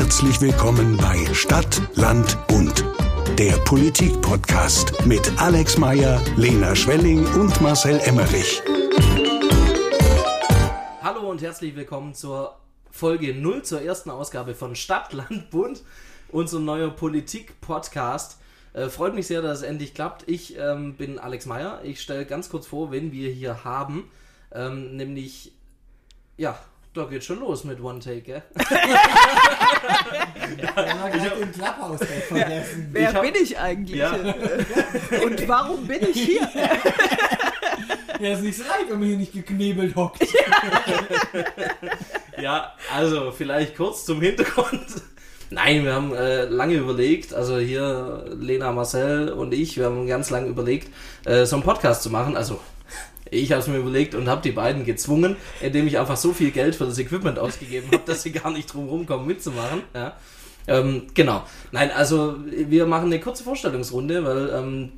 Herzlich willkommen bei Stadt, Land, Bund. Der Politik-Podcast mit Alex Meyer, Lena Schwelling und Marcel Emmerich. Hallo und herzlich willkommen zur Folge 0, zur ersten Ausgabe von Stadt, Land, Bund, unser neuer Politik-Podcast. Äh, freut mich sehr, dass es endlich klappt. Ich ähm, bin Alex Meyer. Ich stelle ganz kurz vor, wen wir hier haben. Ähm, nämlich, ja, da geht schon los mit One Take, gell? Ja, ich habe den Clubhouse vergessen. Wer Ich hab- bin ich eigentlich? Ja. Und warum bin ich hier? Ja, ist nicht so leicht, wenn man hier nicht geknebelt hockt. Ja, also vielleicht kurz zum Hintergrund. Nein, wir haben äh, lange überlegt, also hier Lena, Marcel und ich, wir haben ganz lange überlegt, äh, so einen Podcast zu machen. Also ich habe es mir überlegt und habe die beiden gezwungen, indem ich einfach so viel Geld für das Equipment ausgegeben habe, dass sie gar nicht drum rumkommen mitzumachen. Ja. Ähm, genau. Nein, also wir machen eine kurze Vorstellungsrunde, weil ähm,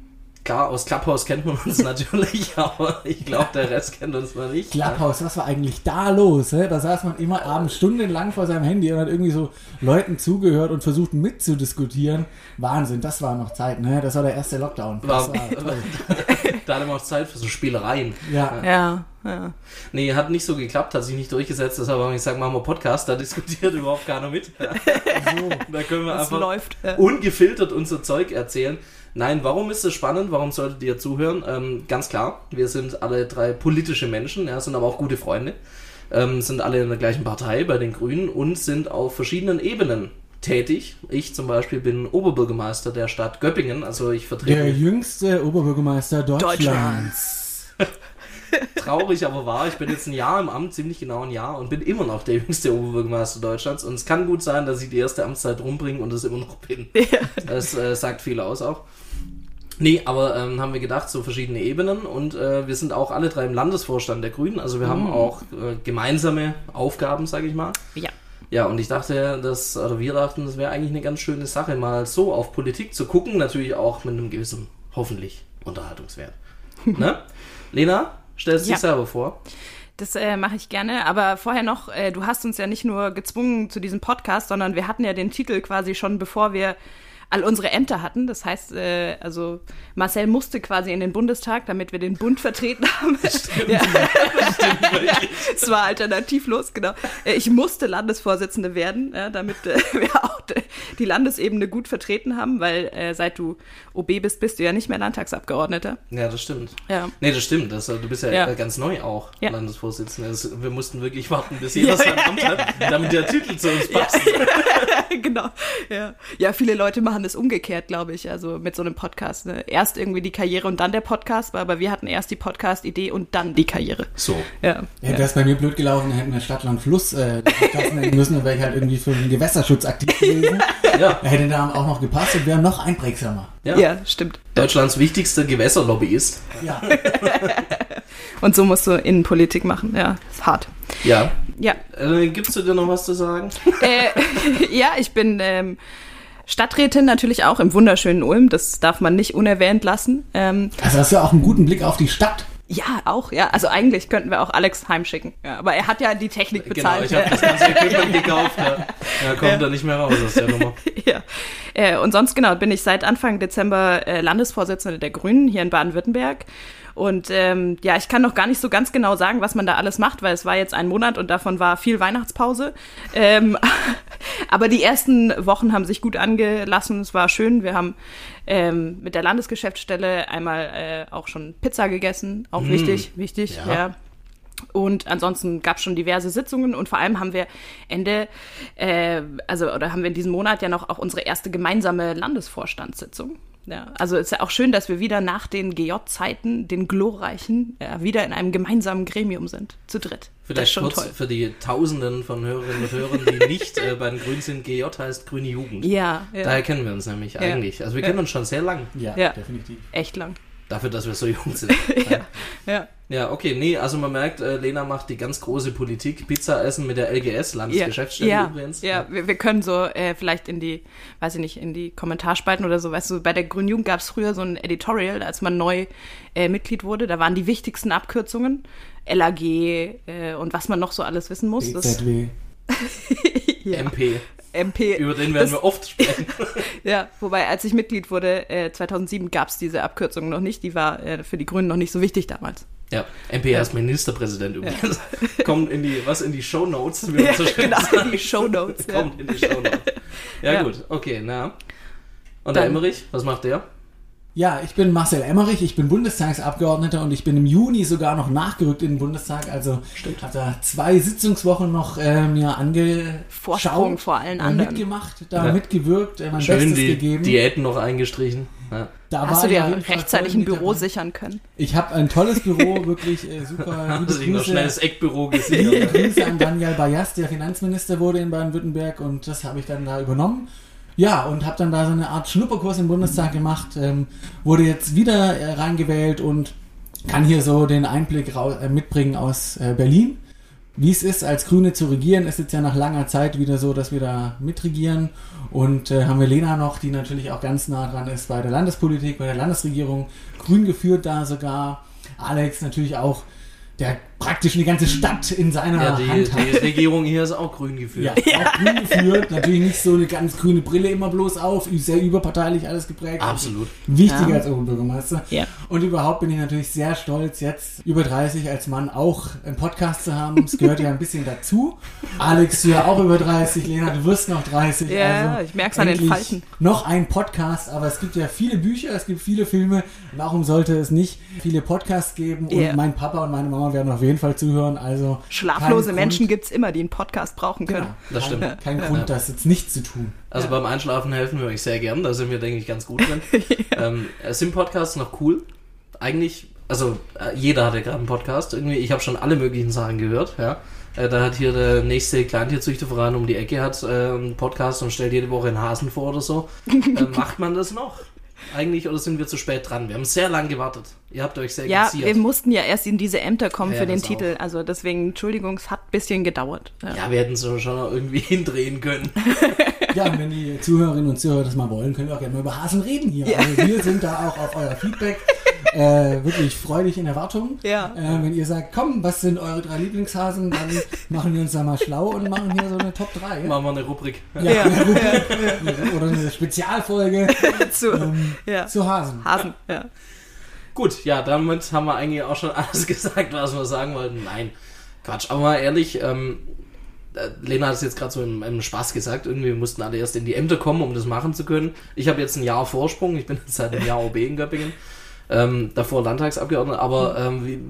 klar, aus Clubhouse kennt man uns natürlich, aber ich glaube, der Rest kennt uns noch nicht. Clubhouse, was war eigentlich da los? Hä? Da saß man immer abends stundenlang vor seinem Handy und hat irgendwie so Leuten zugehört und versucht mitzudiskutieren. Wahnsinn, das war noch Zeit, ne? Das war der erste Lockdown. Das War- war toll. Da hatte man auch Zeit für so Spielereien. Ja, Ja, ja. Nee, hat nicht so geklappt, hat sich nicht durchgesetzt, deshalb habe ich gesagt, machen wir Podcast, da diskutiert überhaupt keiner mit. Ja. Da können wir Das einfach läuft. Ja. ungefiltert unser Zeug erzählen. Nein, warum ist es spannend? Warum solltet ihr zuhören? Ähm, ganz klar, wir sind alle drei politische Menschen, ja, sind aber auch gute Freunde, ähm, sind alle in der gleichen Partei bei den Grünen und sind auf verschiedenen Ebenen tätig. Ich zum Beispiel bin Oberbürgermeister der Stadt Göppingen, also ich vertrete der jüngste Oberbürgermeister Deutschlands. Deutschlands. Traurig aber wahr, ich bin jetzt ein Jahr im Amt, ziemlich genau ein Jahr und bin immer noch der jüngste Oberbürgermeister Deutschlands. Und es kann gut sein, dass ich die erste Amtszeit rumbringe und es immer noch bin. Das äh, sagt viel aus auch. Nee, aber ähm, haben wir gedacht, so verschiedene Ebenen und äh, wir sind auch alle drei im Landesvorstand der Grünen, also wir haben auch äh, gemeinsame Aufgaben, sage ich mal. Ja. Ja, und ich dachte, dass, oder wir dachten, das wäre eigentlich eine ganz schöne Sache, mal so auf Politik zu gucken, natürlich auch mit einem gewissen, hoffentlich, Unterhaltungswert. ne? Lena, stellst Ja. dich selber vor. Das äh, mache ich gerne. Aber vorher noch, äh, du hast uns ja nicht nur gezwungen zu diesem Podcast, sondern wir hatten ja den Titel quasi schon, bevor wir all unsere Ämter hatten. Das heißt, äh, also Marcel musste quasi in den Bundestag, damit wir den Bund vertreten haben. ja. Es war alternativlos, genau. Äh, Ich musste Landesvorsitzende werden, ja, damit äh, wir auch die Landesebene gut vertreten haben, weil äh, seit du OB bist, bist du ja nicht mehr Landtagsabgeordneter. Ja, das stimmt. Ja. Nee, das stimmt. Das, du bist ja, Ja. äh, ganz neu auch Ja. Landesvorsitzender. Das, wir mussten wirklich warten, bis jeder Ja, sein ja, Amt hat, damit der Titel zu uns passt. genau. Ja. ja, viele Leute machen es umgekehrt, glaube ich, also mit so einem Podcast. Ne? Erst irgendwie die Karriere und dann der Podcast, aber wir hatten erst die Podcast-Idee und dann die Karriere. So. Ja. Ja, das bei mir blöd gelaufen, hätten wir Stadtland Fluss äh, den Podcast nennen müssen, dann wäre ich halt irgendwie für den Gewässerschutz aktiv gewesen. Ja. Er hätte da auch noch gepasst und wäre noch einprägsamer. Ja. ja, stimmt. Deutschlands wichtigster Gewässerlobbyist. Ja. Und so musst du Innenpolitik machen. Ja, ist hart. Ja. Ja, Äh, gibst du dir noch was zu sagen? äh, ja ich bin ähm, Stadträtin natürlich auch im wunderschönen Ulm. Das darf man nicht unerwähnt lassen. Ähm, Also hast du auch einen guten Blick auf die Stadt. Ja, auch, ja. Also eigentlich könnten wir auch Alex heimschicken. Ja, aber er hat ja die Technik Genau, bezahlt. ich habe das ganze Equipment gekauft. Ja, ja kommt Ja. da nicht mehr raus aus der Nummer. Ja, äh, und sonst genau bin ich seit Anfang Dezember äh, Landesvorsitzende der Grünen hier in Baden-Württemberg. Und ähm, ja, ich kann noch gar nicht so ganz genau sagen, was man da alles macht, weil es war jetzt ein Monat und davon war viel Weihnachtspause. Ähm, aber die ersten Wochen haben sich gut angelassen. Es war schön. Wir haben ähm, mit der Landesgeschäftsstelle einmal äh, auch schon Pizza gegessen. Auch wichtig, wichtig, Ja. ja. Und ansonsten gab es schon diverse Sitzungen und vor allem haben wir Ende, äh, also oder haben wir in diesem Monat ja noch auch unsere erste gemeinsame Landesvorstandssitzung. Ja, also ist ja auch schön, dass wir wieder nach den GJ-Zeiten, den glorreichen, ja, wieder in einem gemeinsamen Gremium sind, zu dritt. Vielleicht schon kurz toll. für die Tausenden von Hörerinnen und Hörern, die nicht äh, bei den Grünen sind. GJ heißt Grüne Jugend. Ja, ja Daher kennen wir uns nämlich eigentlich. Also wir kennen uns schon sehr lang. Ja, Ja. definitiv. echt lang. Dafür, dass wir so jung sind. Ja, ja. Ja, okay, nee, also man merkt, äh, Lena macht die ganz große Politik, Pizza essen mit der LGS, Landesgeschäftsstelle ja, übrigens. Ja, wir, wir können so äh, vielleicht in die, weiß ich nicht, in die Kommentarspalten oder so, weißt du, bei der Grünen Jugend gab es früher so ein Editorial, als man neu äh, Mitglied wurde, da waren die wichtigsten Abkürzungen, LAG äh, und was man noch so alles wissen muss. Das, BZW. ja. MP. MP. Über den werden Das- wir oft sprechen. Ja, wobei, als ich Mitglied wurde, äh, 2007 gab es diese Abkürzung noch nicht. Die war äh, für die Grünen noch nicht so wichtig damals. Ja, MP heißt Ministerpräsident übrigens. Kommt in die, was, in die man so schön genau, sagt. in die Shownotes. Ja. Kommt in die Shownotes. Ja, Ja. gut, okay, na. Und der Dann- Emmerich, was macht der? Ja, ich bin Marcel Emmerich, ich bin Bundestagsabgeordneter und ich bin im Juni sogar noch nachgerückt in den Bundestag. Also Stimmt. habe da zwei Sitzungswochen noch äh, mir angeschaut, Vorsprung vor allen äh, anderen. mitgemacht, da Ja. mitgewirkt, äh, mein Schön Bestes die gegeben. Diäten noch eingestrichen. Ja. Da Hast du ich dir rechtzeitig ein Büro dabei. sichern können? Ich habe ein tolles Büro, wirklich äh, super. Haben sie noch schnell das Eckbüro gesichert. Grüße an Daniel Bayas, der Finanzminister wurde in Baden-Württemberg und das habe ich dann da übernommen. Ja, und habe dann da so eine Art Schnupperkurs im Bundestag gemacht, ähm, wurde jetzt wieder äh, reingewählt und kann hier so den Einblick äh, mitbringen aus äh, Berlin. Wie es ist, als Grüne zu regieren, ist jetzt ja nach langer Zeit wieder so, dass wir da mitregieren. Und äh, haben wir Lena noch, die natürlich auch ganz nah dran ist bei der Landespolitik, bei der Landesregierung. Grün geführt da sogar. Alex natürlich auch, der praktisch eine ganze Stadt in seiner Ja, die, Hand hat. die Regierung hier ist auch grün geführt. Ja, auch grün geführt. Natürlich nicht so eine ganz grüne Brille immer bloß auf, sehr überparteilich alles geprägt. Absolut. Wichtiger Ja. als Oberbürgermeister. Ja. Und überhaupt bin ich natürlich sehr stolz, jetzt über 30 als Mann auch einen Podcast zu haben. Es gehört ja ein bisschen dazu. Alex, du ja auch über 30. Lena, du wirst noch 30. Ja, ich merk's an den Falten. Noch ein Podcast, aber es gibt ja viele Bücher, es gibt viele Filme. Warum sollte es nicht viele Podcasts geben? Und Ja. mein Papa und meine Mama werden auf jeden Fall zuhören. Also Schlaflose Menschen Grund, gibt's immer, die einen Podcast brauchen können. Genau. Das stimmt. Kein, kein Grund, das jetzt nicht zu tun. Also beim Einschlafen helfen wir euch sehr gern, da sind wir, denke ich, ganz gut drin. ähm, sind Podcasts noch cool? Eigentlich, also äh, jeder hat ja gerade einen Podcast. Irgendwie, ich habe schon alle möglichen Sachen gehört, ja. Äh, da hat hier der nächste Kleintierzüchterverein um die Ecke hat äh, einen Podcast und stellt jede Woche einen Hasen vor oder so. äh, macht man das noch? Eigentlich oder sind wir zu spät dran? Wir haben sehr lange gewartet. Ihr habt euch sehr Ja, geziert. wir mussten ja erst in diese Ämter kommen Ja, für den das Titel. Also deswegen, Entschuldigung, es hat ein bisschen gedauert. Ja. ja, wir hätten es schon irgendwie hindrehen können. Ja, und wenn die Zuhörerinnen und Zuhörer das mal wollen, können wir auch gerne mal über Hasen reden hier. Also wir sind da auch auf euer Feedback äh, wirklich freudig in Erwartung. Ja. Äh, wenn ihr sagt, komm, was sind eure drei Lieblingshasen, dann machen wir uns da mal schlau und machen hier so eine Top 3. Ja? Machen wir eine Rubrik. Ja, eine Rubrik, Oder eine Spezialfolge zu, ähm, ja. zu Hasen. Hasen, ja. Gut, ja, damit haben wir eigentlich auch schon alles gesagt, was wir sagen wollten. Nein, Quatsch. Aber mal ehrlich, ähm, äh, Lena hat es jetzt gerade so im, im Spaß gesagt. Irgendwie wir mussten alle erst in die Ämter kommen, um das machen zu können. Ich habe jetzt ein Jahr Vorsprung. Ich bin jetzt seit einem Jahr OB in Göppingen. Ähm, davor Landtagsabgeordneter. Aber ähm, wie,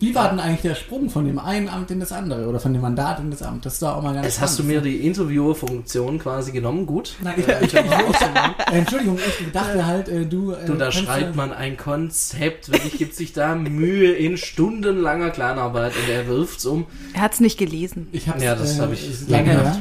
Wie war denn eigentlich der Sprung von dem einen Amt in das andere oder von dem Mandat in das Amt? Das ist doch auch mal ganz jetzt hast du mir die Interviewer-Funktion quasi genommen. Gut. Nein, ich, ich, ich, ich, Entschuldigung, ich dachte halt, äh, du. Äh, Du, da schreibt man ein Konzept, wirklich gibt sich da Mühe in stundenlanger Kleinarbeit und er wirft's um. Er hat's nicht gelesen. Ich hab's, Ja, das äh, hab ich lange her,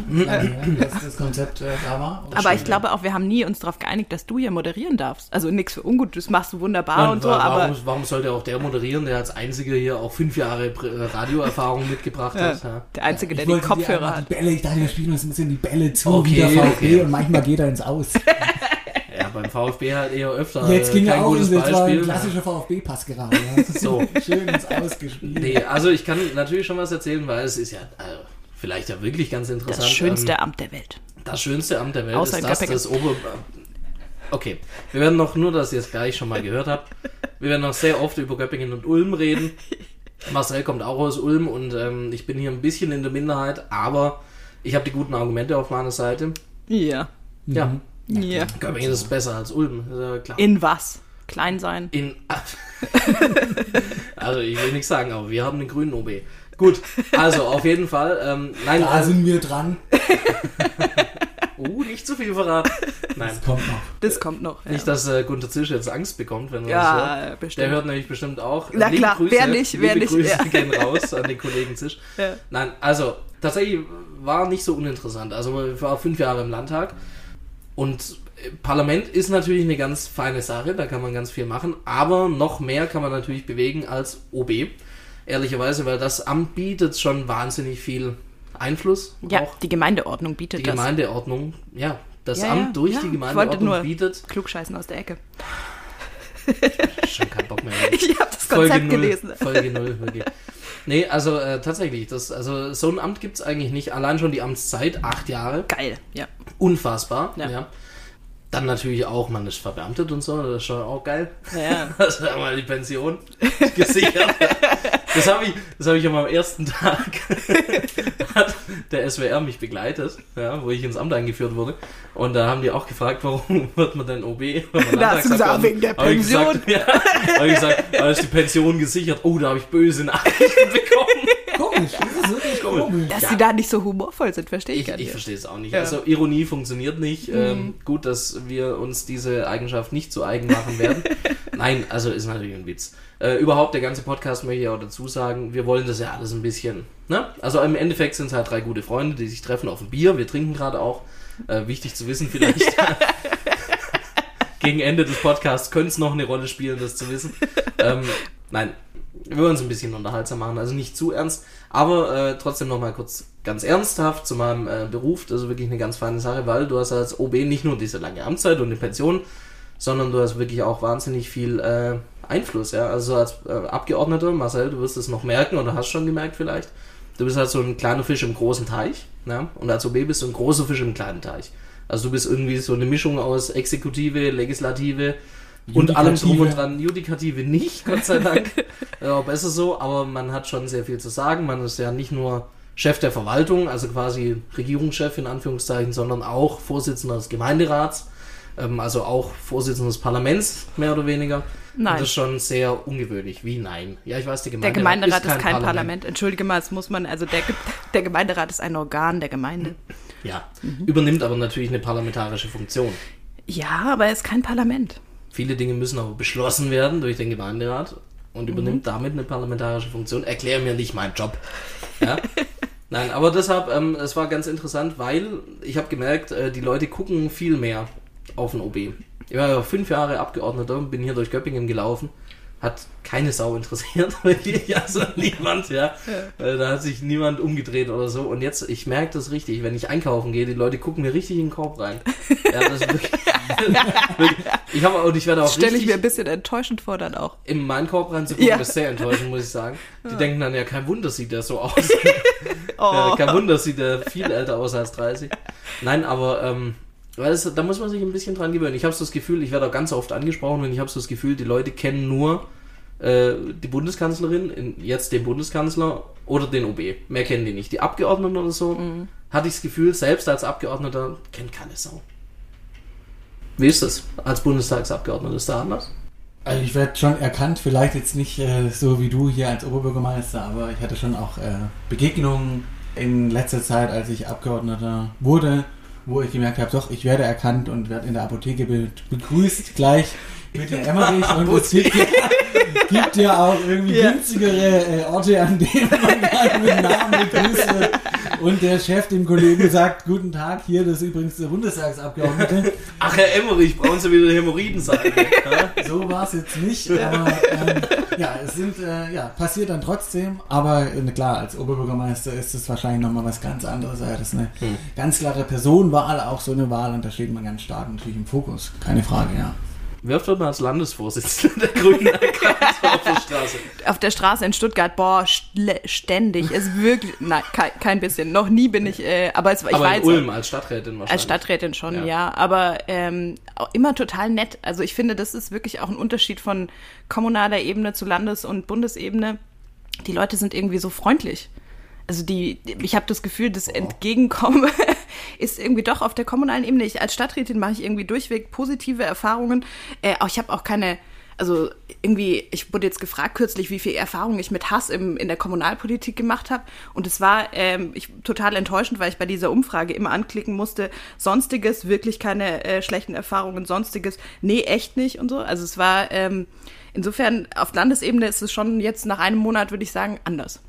dass das Konzept äh, da war. Aber ich glaube auch, wir haben nie uns darauf geeinigt, dass du hier moderieren darfst. Also nichts für ungut, das machst du wunderbar und so, warum, aber warum sollte auch der moderieren, der als einziger hier auch fünf Jahre äh, Radioerfahrung mitgebracht ja, hat? Ja. der Einzige, der ich dir Kopfhörer hat. die Bälle, ich dachte, wir spielen uns ein bisschen die Bälle zu, Okay, wie der VfB okay. und manchmal geht er ins Aus. ja, beim VfB halt eher öfter. Jetzt äh, ging er kein auch gutes das war ein Beispiel. klassischer VfB-Pass gerade. Ja. So. Schön ins Ausgespielt. Nee, also ich kann natürlich schon was erzählen, weil es ist ja äh, vielleicht ja wirklich ganz interessant. Das schönste Ähm, Amt der Welt. das schönste Amt der Welt Außer ist das des Ober... Okay, wir werden noch, nur dass ihr es gleich schon mal gehört habt, wir werden noch sehr oft über Göppingen und Ulm reden. Marcel kommt auch aus Ulm und ähm, ich bin hier ein bisschen in der Minderheit, aber ich habe die guten Argumente auf meiner Seite. Ja. Ja, Ja. Göppingen ist besser als Ulm, ist ja klar. In was? Klein sein. In. also, ich will nichts sagen, aber wir haben den grünen OB. Gut, also auf jeden Fall. Ähm, nein, Da also, sind wir dran. uh, nicht zu viel verraten. Nein, Das kommt noch. Das kommt noch. Ja, nicht, dass äh, Gunter Zisch jetzt Angst bekommt, wenn er das ja hört. Der bestimmt. hört nämlich bestimmt auch. Na Liebe klar, Grüße, wer nicht, wer liebe nicht, Grüße ja. gehen raus an den Kollegen Zisch. Ja. Nein, also tatsächlich war nicht so uninteressant. Also ich war fünf Jahre im Landtag und äh, Parlament ist natürlich eine ganz feine Sache, da kann man ganz viel machen, aber noch mehr kann man natürlich bewegen als OB. Ehrlicherweise, weil das Amt bietet schon wahnsinnig viel Einfluss. ja, auch die Gemeindeordnung bietet die das. Gemeindeordnung, ja, das Ja, ja, Amt durch ja. die Gemeindeordnung bietet Klugscheißen aus der Ecke. schon kein Bock mehr. Ich habe das Folge Konzept null, gelesen. Folge 0, wirklich. Nee, also äh, tatsächlich, das, also so ein Amt gibt's eigentlich nicht. Allein schon die Amtszeit, acht Jahre. Geil, ja. Unfassbar. Ja. Ja. Dann natürlich auch, man ist verbeamtet und so, das ist schon auch geil. Ja. Also einmal die Pension gesichert. Das habe ich, das habe ich am ersten Tag hat der SWR mich begleitet, ja, wo ich ins Amt eingeführt wurde. Und da haben die auch gefragt, warum wird man denn OB? wenn man Da hast du gesagt, wegen der Hab ich Pension. Gesagt, ja, habe ich gesagt, da ist die Pension gesichert. Oh, da habe ich böse Nachrichten bekommen. Komisch, das ist wirklich Komisch. Dass Ja. die da nicht so humorvoll sind, verstehe ich, Ich, gar ich nicht. verstehe es auch nicht. Ja. Mhm. Also Ironie funktioniert nicht. Ähm, gut, dass wir uns diese Eigenschaft nicht zu eigen machen werden. Nein, also ist natürlich ein Witz. Äh, überhaupt, der ganze Podcast möchte ich auch dazu sagen, wir wollen das ja alles ein bisschen. Ne? Also im Endeffekt sind es halt drei gute Freunde, die sich treffen auf ein Bier. Wir trinken gerade auch. Äh, wichtig zu wissen vielleicht. Gegen Ende des Podcasts könnte es noch eine Rolle spielen, das zu wissen. Ähm, nein, wir wollen uns ein bisschen unterhaltsam machen, also nicht zu ernst, aber äh, trotzdem nochmal kurz ganz ernsthaft zu meinem äh, Beruf. Das ist wirklich eine ganz feine Sache, weil du hast als OB nicht nur diese lange Amtszeit und eine Pension, sondern du hast wirklich auch wahnsinnig viel äh, Einfluss. Ja? Also als äh, Abgeordneter, Marcel, du wirst es noch merken oder hast schon gemerkt vielleicht, du bist halt so ein kleiner Fisch im großen Teich ja? und als OB bist du ein großer Fisch im kleinen Teich. Also du bist irgendwie so eine Mischung aus Exekutive, Legislative und allem drum und dran. Judikative nicht, Gott sei Dank. ja, besser so, aber man hat schon sehr viel zu sagen. Man ist ja nicht nur Chef der Verwaltung, also quasi Regierungschef in Anführungszeichen, sondern auch Vorsitzender des Gemeinderats, ähm, also auch Vorsitzender des Parlaments, mehr oder weniger. Nein. Und das ist schon sehr ungewöhnlich. Wie nein? Ja, ich weiß, der Der Gemeinderat, Gemeinderat ist kein, Parlament. Entschuldige mal, das muss man, also der, der Gemeinderat ist ein Organ der Gemeinde. Ja, Mhm. übernimmt aber natürlich eine parlamentarische Funktion. Ja, aber er ist kein Parlament. Viele Dinge müssen aber beschlossen werden durch den Gemeinderat und übernimmt damit eine parlamentarische Funktion. Erklär mir nicht meinen Job. Ja? Nein, aber deshalb, ähm, es war ganz interessant, weil ich habe gemerkt, äh, die Leute gucken viel mehr auf den OB. Ich war ja fünf Jahre Abgeordneter, bin hier durch Göppingen gelaufen, hat keine Sau interessiert, wirklich, also niemand, ja. Äh, Da hat sich niemand umgedreht oder so. Und jetzt, ich merke das richtig, wenn ich einkaufen gehe, die Leute gucken mir richtig in den Korb rein. Ja, das ist wirklich, wirklich ich habe und ich werde auch stelle ich mir ein bisschen enttäuschend vor dann auch. in meinen Korb reinzugucken, Ja. ist sehr enttäuschend, muss ich sagen. Die denken dann, ja, kein Wunder sieht der so aus. Oh. ja, kein Wunder sieht der viel älter aus als 30. Nein, aber ähm, weil es, da muss man sich ein bisschen dran gewöhnen. Ich habe so das Gefühl, ich werde auch ganz oft angesprochen und ich habe so das Gefühl, die Leute kennen nur äh, die Bundeskanzlerin, in, jetzt den Bundeskanzler oder den OB. Mehr kennen die nicht. Die Abgeordneten oder so, Mhm. hatte ich das Gefühl, selbst als Abgeordneter kennt keine Sau. Wie ist das als Bundestagsabgeordneter? Ist da anders? Also ich werde schon erkannt, vielleicht jetzt nicht äh, so wie du hier als Oberbürgermeister, aber ich hatte schon auch äh, Begegnungen in letzter Zeit, als ich Abgeordneter wurde, wo ich gemerkt habe, doch, ich werde erkannt und werde in der Apotheke be begrüßt gleich mit der Emmerich und es gibt ja, gibt ja auch irgendwie Ja. günstigere äh, Orte, an denen man dann mit Namen begrüßt wird. Und der Chef dem Kollegen sagt, guten Tag, hier, das ist übrigens der Bundestagsabgeordnete. Ach, Herr Emmerich, brauchen Sie wieder Hämorrhoiden sagen. Ja? So war es jetzt nicht, aber ähm, ja, es sind, äh, ja, passiert dann trotzdem. Aber äh, klar, als Oberbürgermeister ist es wahrscheinlich nochmal was ganz anderes. Das ist eine ganz klare Personenwahl, auch so eine Wahl und da steht man ganz stark natürlich im Fokus. Keine Frage, ja. Wer wird man als Landesvorsitzender der Grünen auf der Straße? Auf der Straße in Stuttgart, boah, ständig. Ist wirklich, nein, kein, kein bisschen. Noch nie bin ich, äh, aber es, ich Aber war in Ulm als Stadträtin wahrscheinlich. als Stadträtin schon, Ja. ja. Aber ähm, immer total nett. Also ich finde, das ist wirklich auch ein Unterschied von kommunaler Ebene zu Landes- und Bundesebene. Die Leute sind irgendwie so freundlich. Also die, ich habe das Gefühl, das Entgegenkommen ist irgendwie doch auf der kommunalen Ebene. Ich als Stadträtin mache ich irgendwie durchweg positive Erfahrungen. Äh, ich habe auch keine, also irgendwie, ich wurde jetzt gefragt kürzlich, wie viel Erfahrung ich mit Hass im, in der Kommunalpolitik gemacht habe. Und es war ähm, ich, total enttäuschend, weil ich bei dieser Umfrage immer anklicken musste, sonstiges, wirklich keine äh, schlechten Erfahrungen, sonstiges, nee, echt nicht und so. Also es war, ähm, insofern, auf Landesebene ist es schon jetzt nach einem Monat, würde ich sagen, anders.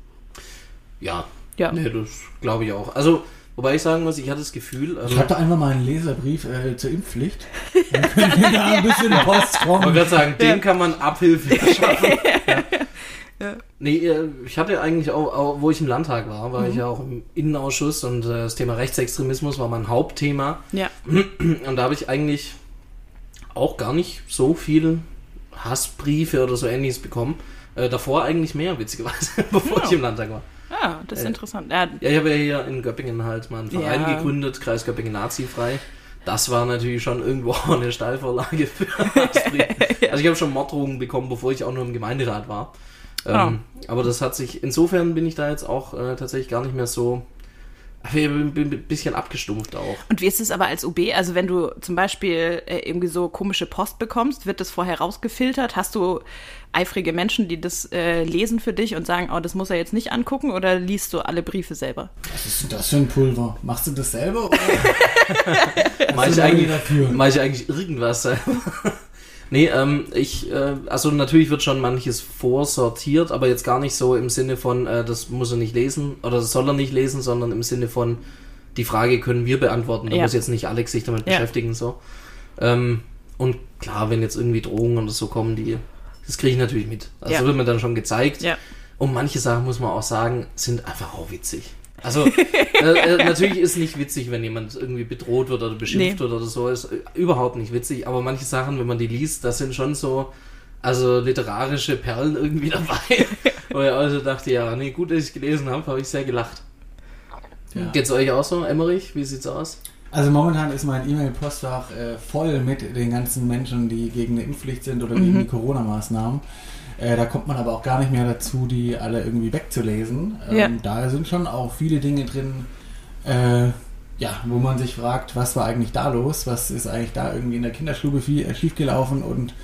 Ja. Ja. Nee, das glaube ich auch. Also, wobei ich sagen muss, ich hatte das Gefühl, ähm, Schreibt doch einfach mal einen Leserbrief äh, zur Impfpflicht. Dann können wir da ein bisschen Post ich wollte kommen. gerade sagen, dem kann man Abhilfe verschaffen. ja. Nee, äh, ich hatte eigentlich auch, auch, wo ich im Landtag war, war ich ja auch im Innenausschuss und äh, das Thema Rechtsextremismus war mein Hauptthema. Ja. Und da habe ich eigentlich auch gar nicht so viel Hassbriefe oder so ähnliches bekommen. Äh, davor eigentlich mehr, witzigerweise, bevor Ja. ich im Landtag war. Ja, das ist Äh, interessant. Ja, Ja, ich habe ja hier in Göppingen halt mal einen Verein Ja. gegründet, Kreis Göppingen Nazifrei. Das war natürlich schon irgendwo eine Steilvorlage für Astrid. Also ich habe schon Morddrohungen bekommen, bevor ich auch nur im Gemeinderat war. Ähm, Aber das hat sich, insofern bin ich da jetzt auch äh, tatsächlich gar nicht mehr so, ich bin ein bisschen abgestumpft auch. Und wie ist es aber als OB? Also wenn du zum Beispiel äh, irgendwie so komische Post bekommst, wird das vorher rausgefiltert? Hast du eifrige Menschen, die das äh, lesen für dich und sagen, oh, das muss er jetzt nicht angucken? Oder liest du alle Briefe selber? Was ist denn das für ein Pulver? Machst du das selber? Oder? Mach ich, eigentlich, dafür? mach ich eigentlich irgendwas selber? nee, ähm, ich, äh, also natürlich wird schon manches vorsortiert, aber jetzt gar nicht so im Sinne von, äh, das muss er nicht lesen oder das soll er nicht lesen, sondern im Sinne von, die Frage können wir beantworten. Da Ja. muss jetzt nicht Alex sich damit Ja. beschäftigen, so. Ähm, und klar, wenn jetzt irgendwie Drohungen oder so kommen, die, das kriege ich natürlich mit. Also Ja. wird mir dann schon gezeigt. Und manche Sachen, muss man auch sagen, sind einfach auch witzig. Also, äh, äh, natürlich ist nicht witzig, wenn jemand irgendwie bedroht wird oder beschimpft Nee. wird oder so. Ist äh, überhaupt nicht witzig. Aber manche Sachen, wenn man die liest, das sind schon so, also literarische Perlen irgendwie dabei. Wo ich also dachte, ja, nee, gut, dass ich es gelesen habe, habe ich sehr gelacht. Ja. Geht's euch auch so, Emmerich? Wie sieht's aus? Also momentan ist mein E-Mail-Postfach äh, voll mit den ganzen Menschen, die gegen eine Impfpflicht sind oder gegen die Corona-Maßnahmen. Äh, da kommt man aber auch gar nicht mehr dazu, die alle irgendwie wegzulesen. Ähm, Ja. Da sind schon auch viele Dinge drin, äh, ja, wo man sich fragt, was war eigentlich da los? Was ist eigentlich da irgendwie in der Kinderstube viel, äh, schiefgelaufen? Und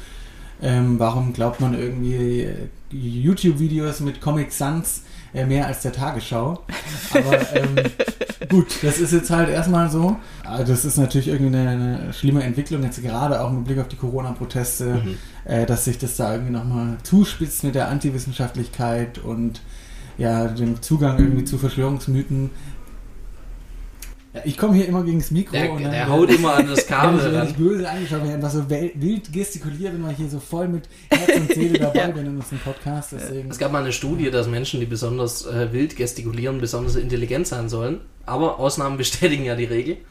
ähm, warum glaubt man irgendwie äh, YouTube-Videos mit Comic Sans mehr als der Tagesschau? Aber ähm, gut, das ist jetzt halt erstmal so. Aber Das ist natürlich irgendwie eine, eine schlimme Entwicklung, jetzt gerade auch mit Blick auf die Corona-Proteste, äh, dass sich das da irgendwie nochmal zuspitzt mit der Antiwissenschaftlichkeit und ja, dem Zugang irgendwie zu Verschwörungsmythen. Ja, ich komme hier immer gegen das Mikro Der, und dann der haut immer an das wenn Kabel ich, wenn ran. ich böse angeschaut werde, einfach so wild gestikuliere, wenn man hier so voll mit Herz und Seele dabei Ja. bin in unserem Podcast. Deswegen. Es gab mal eine Studie, dass Menschen, die besonders äh, wild gestikulieren, besonders intelligent sein sollen. Aber Ausnahmen bestätigen ja die Regel.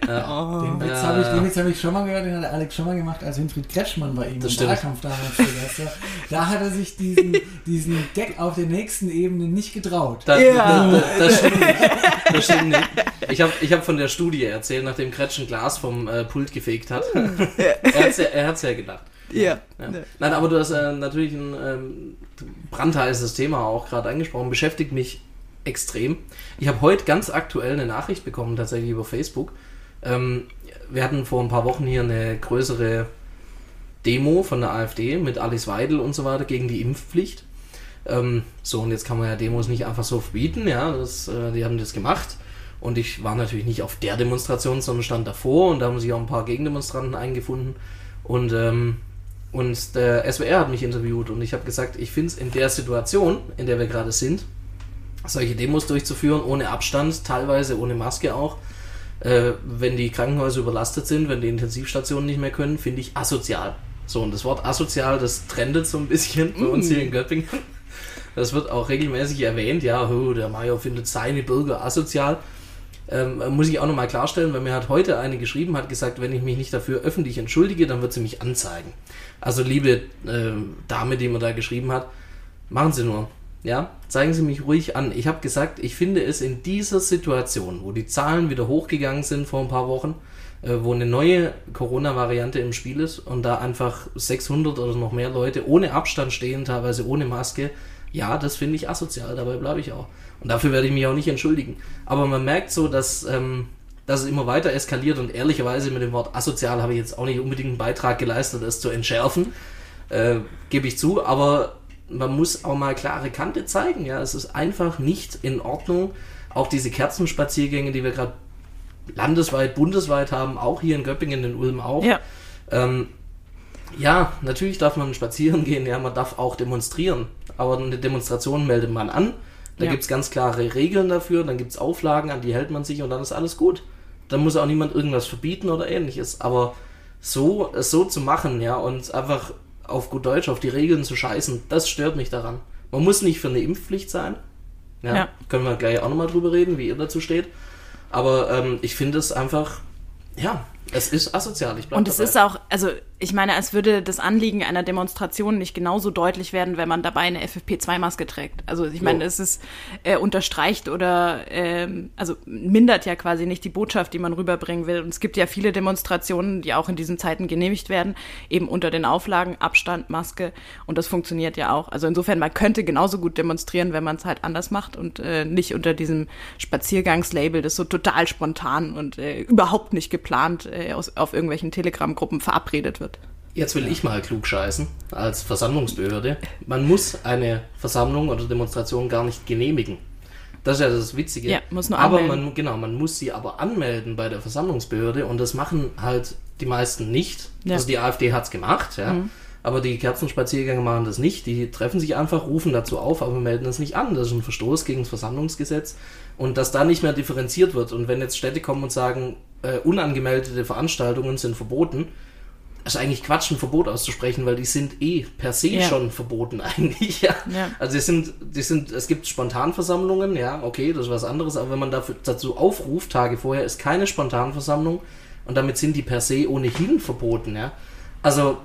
Äh, Den Witz Ja. habe ich, den Witz hab ich schon mal gehört, den hat Alex schon mal gemacht, als Winfried Kretschmann bei ihm Das im stimmt. Wahlkampf damals war. Da hat er sich diesen, diesen Gag auf der nächsten Ebene nicht getraut. Da, Ja. da, da, das stimmt nicht. Das stimmt nicht. Ich habe ich hab von der Studie erzählt, nachdem Kretsch ein Glas vom äh, Pult gefegt hat. er hat ja, er hat's ja gedacht. Ja. Ja. Nein, aber du hast äh, natürlich ein ähm, brandheißes Thema auch gerade angesprochen, beschäftigt mich extrem. Ich habe heute ganz aktuell eine Nachricht bekommen, tatsächlich über Facebook. Ähm, wir hatten vor ein paar Wochen hier eine größere Demo von der AfD mit Alice Weidel und so weiter gegen die Impfpflicht. Ähm, so, und jetzt kann man ja Demos nicht einfach so verbieten, ja, das, äh, die haben das gemacht. Und ich war natürlich nicht auf der Demonstration, sondern stand davor und da haben sich auch ein paar Gegendemonstranten eingefunden. Und, ähm, und der SWR hat mich interviewt und ich habe gesagt, ich finde es in der Situation, in der wir gerade sind, solche Demos durchzuführen, ohne Abstand, teilweise ohne Maske auch, äh, wenn die Krankenhäuser überlastet sind, wenn die Intensivstationen nicht mehr können, finde ich asozial. So, und das Wort asozial, das trendet so ein bisschen bei uns hier in Göppingen. Das wird auch regelmäßig erwähnt, ja, oh, der Mayo findet seine Bürger asozial. Ähm, muss ich auch nochmal klarstellen, weil mir hat heute eine geschrieben, hat gesagt, wenn ich mich nicht dafür öffentlich entschuldige, dann wird sie mich anzeigen. Also liebe äh, Dame, die mir da geschrieben hat, machen Sie nur. Ja, zeigen Sie mich ruhig an. Ich habe gesagt, ich finde es in dieser Situation, wo die Zahlen wieder hochgegangen sind vor ein paar Wochen, äh, wo eine neue Corona-Variante im Spiel ist und da einfach 600 oder noch mehr Leute ohne Abstand stehen, teilweise ohne Maske, ja, das finde ich asozial, dabei bleibe ich auch. Und dafür werde ich mich auch nicht entschuldigen. Aber man merkt so, dass, ähm, dass es immer weiter eskaliert und ehrlicherweise mit dem Wort asozial habe ich jetzt auch nicht unbedingt einen Beitrag geleistet, es zu entschärfen. Äh, Gebe ich zu, aber man muss auch mal klare Kante zeigen. Ja, es ist einfach nicht in Ordnung. Auch diese Kerzenspaziergänge, die wir gerade landesweit, bundesweit haben, auch hier in Göppingen, in Ulm auch. Ja. Ähm, ja, natürlich darf man spazieren gehen, ja, man darf auch demonstrieren. Aber eine Demonstration meldet man an. Da Ja. gibt's ganz klare Regeln dafür, dann gibt's Auflagen, an die hält man sich und dann ist alles gut. Dann muss auch niemand irgendwas verbieten oder ähnliches. Aber so, es so zu machen, ja, und einfach auf gut Deutsch auf die Regeln zu scheißen, das stört mich daran. Man muss nicht für eine Impfpflicht sein. Ja, Ja. Können wir gleich auch nochmal drüber reden, wie ihr dazu steht. Aber ähm, ich finde es einfach, ja, es ist asozial. Und es ist auch, also ich meine, es würde das Anliegen einer Demonstration nicht genauso deutlich werden, wenn man dabei eine FFP2-Maske trägt. Also ich meine, Jo. es ist äh, unterstreicht oder ähm, also mindert ja quasi nicht die Botschaft, die man rüberbringen will. Und es gibt ja viele Demonstrationen, die auch in diesen Zeiten genehmigt werden, eben unter den Auflagen Abstand, Maske und das funktioniert ja auch. Also insofern, man könnte genauso gut demonstrieren, wenn man es halt anders macht und äh, nicht unter diesem Spaziergangslabel, das so total spontan und äh, überhaupt nicht geplant äh, aus, auf irgendwelchen Telegram-Gruppen verabredet wird. Jetzt will ich mal klug scheißen als Versammlungsbehörde. Man muss eine Versammlung oder Demonstration gar nicht genehmigen. Das ist ja das Witzige. Ja, muss nur aber anmelden. man genau, man muss sie aber anmelden bei der Versammlungsbehörde und das machen halt die meisten nicht. Ja. Mhm. Also die AfD hat's gemacht, ja. Aber die Kerzenspaziergänge machen das nicht. Die treffen sich einfach, rufen dazu auf, aber melden das nicht an. Das ist ein Verstoß gegen das Versammlungsgesetz. Und dass da nicht mehr differenziert wird. Und wenn jetzt Städte kommen und sagen, äh, unangemeldete Veranstaltungen sind verboten, ist eigentlich Quatsch, ein Verbot auszusprechen, weil die sind eh per se Ja. schon verboten eigentlich. Ja. Ja. Also die sind, die sind, es gibt Spontanversammlungen, ja, okay, das ist was anderes, aber wenn man dafür, dazu aufruft, Tage vorher, ist keine Spontanversammlung und damit sind die per se ohnehin verboten, ja. Also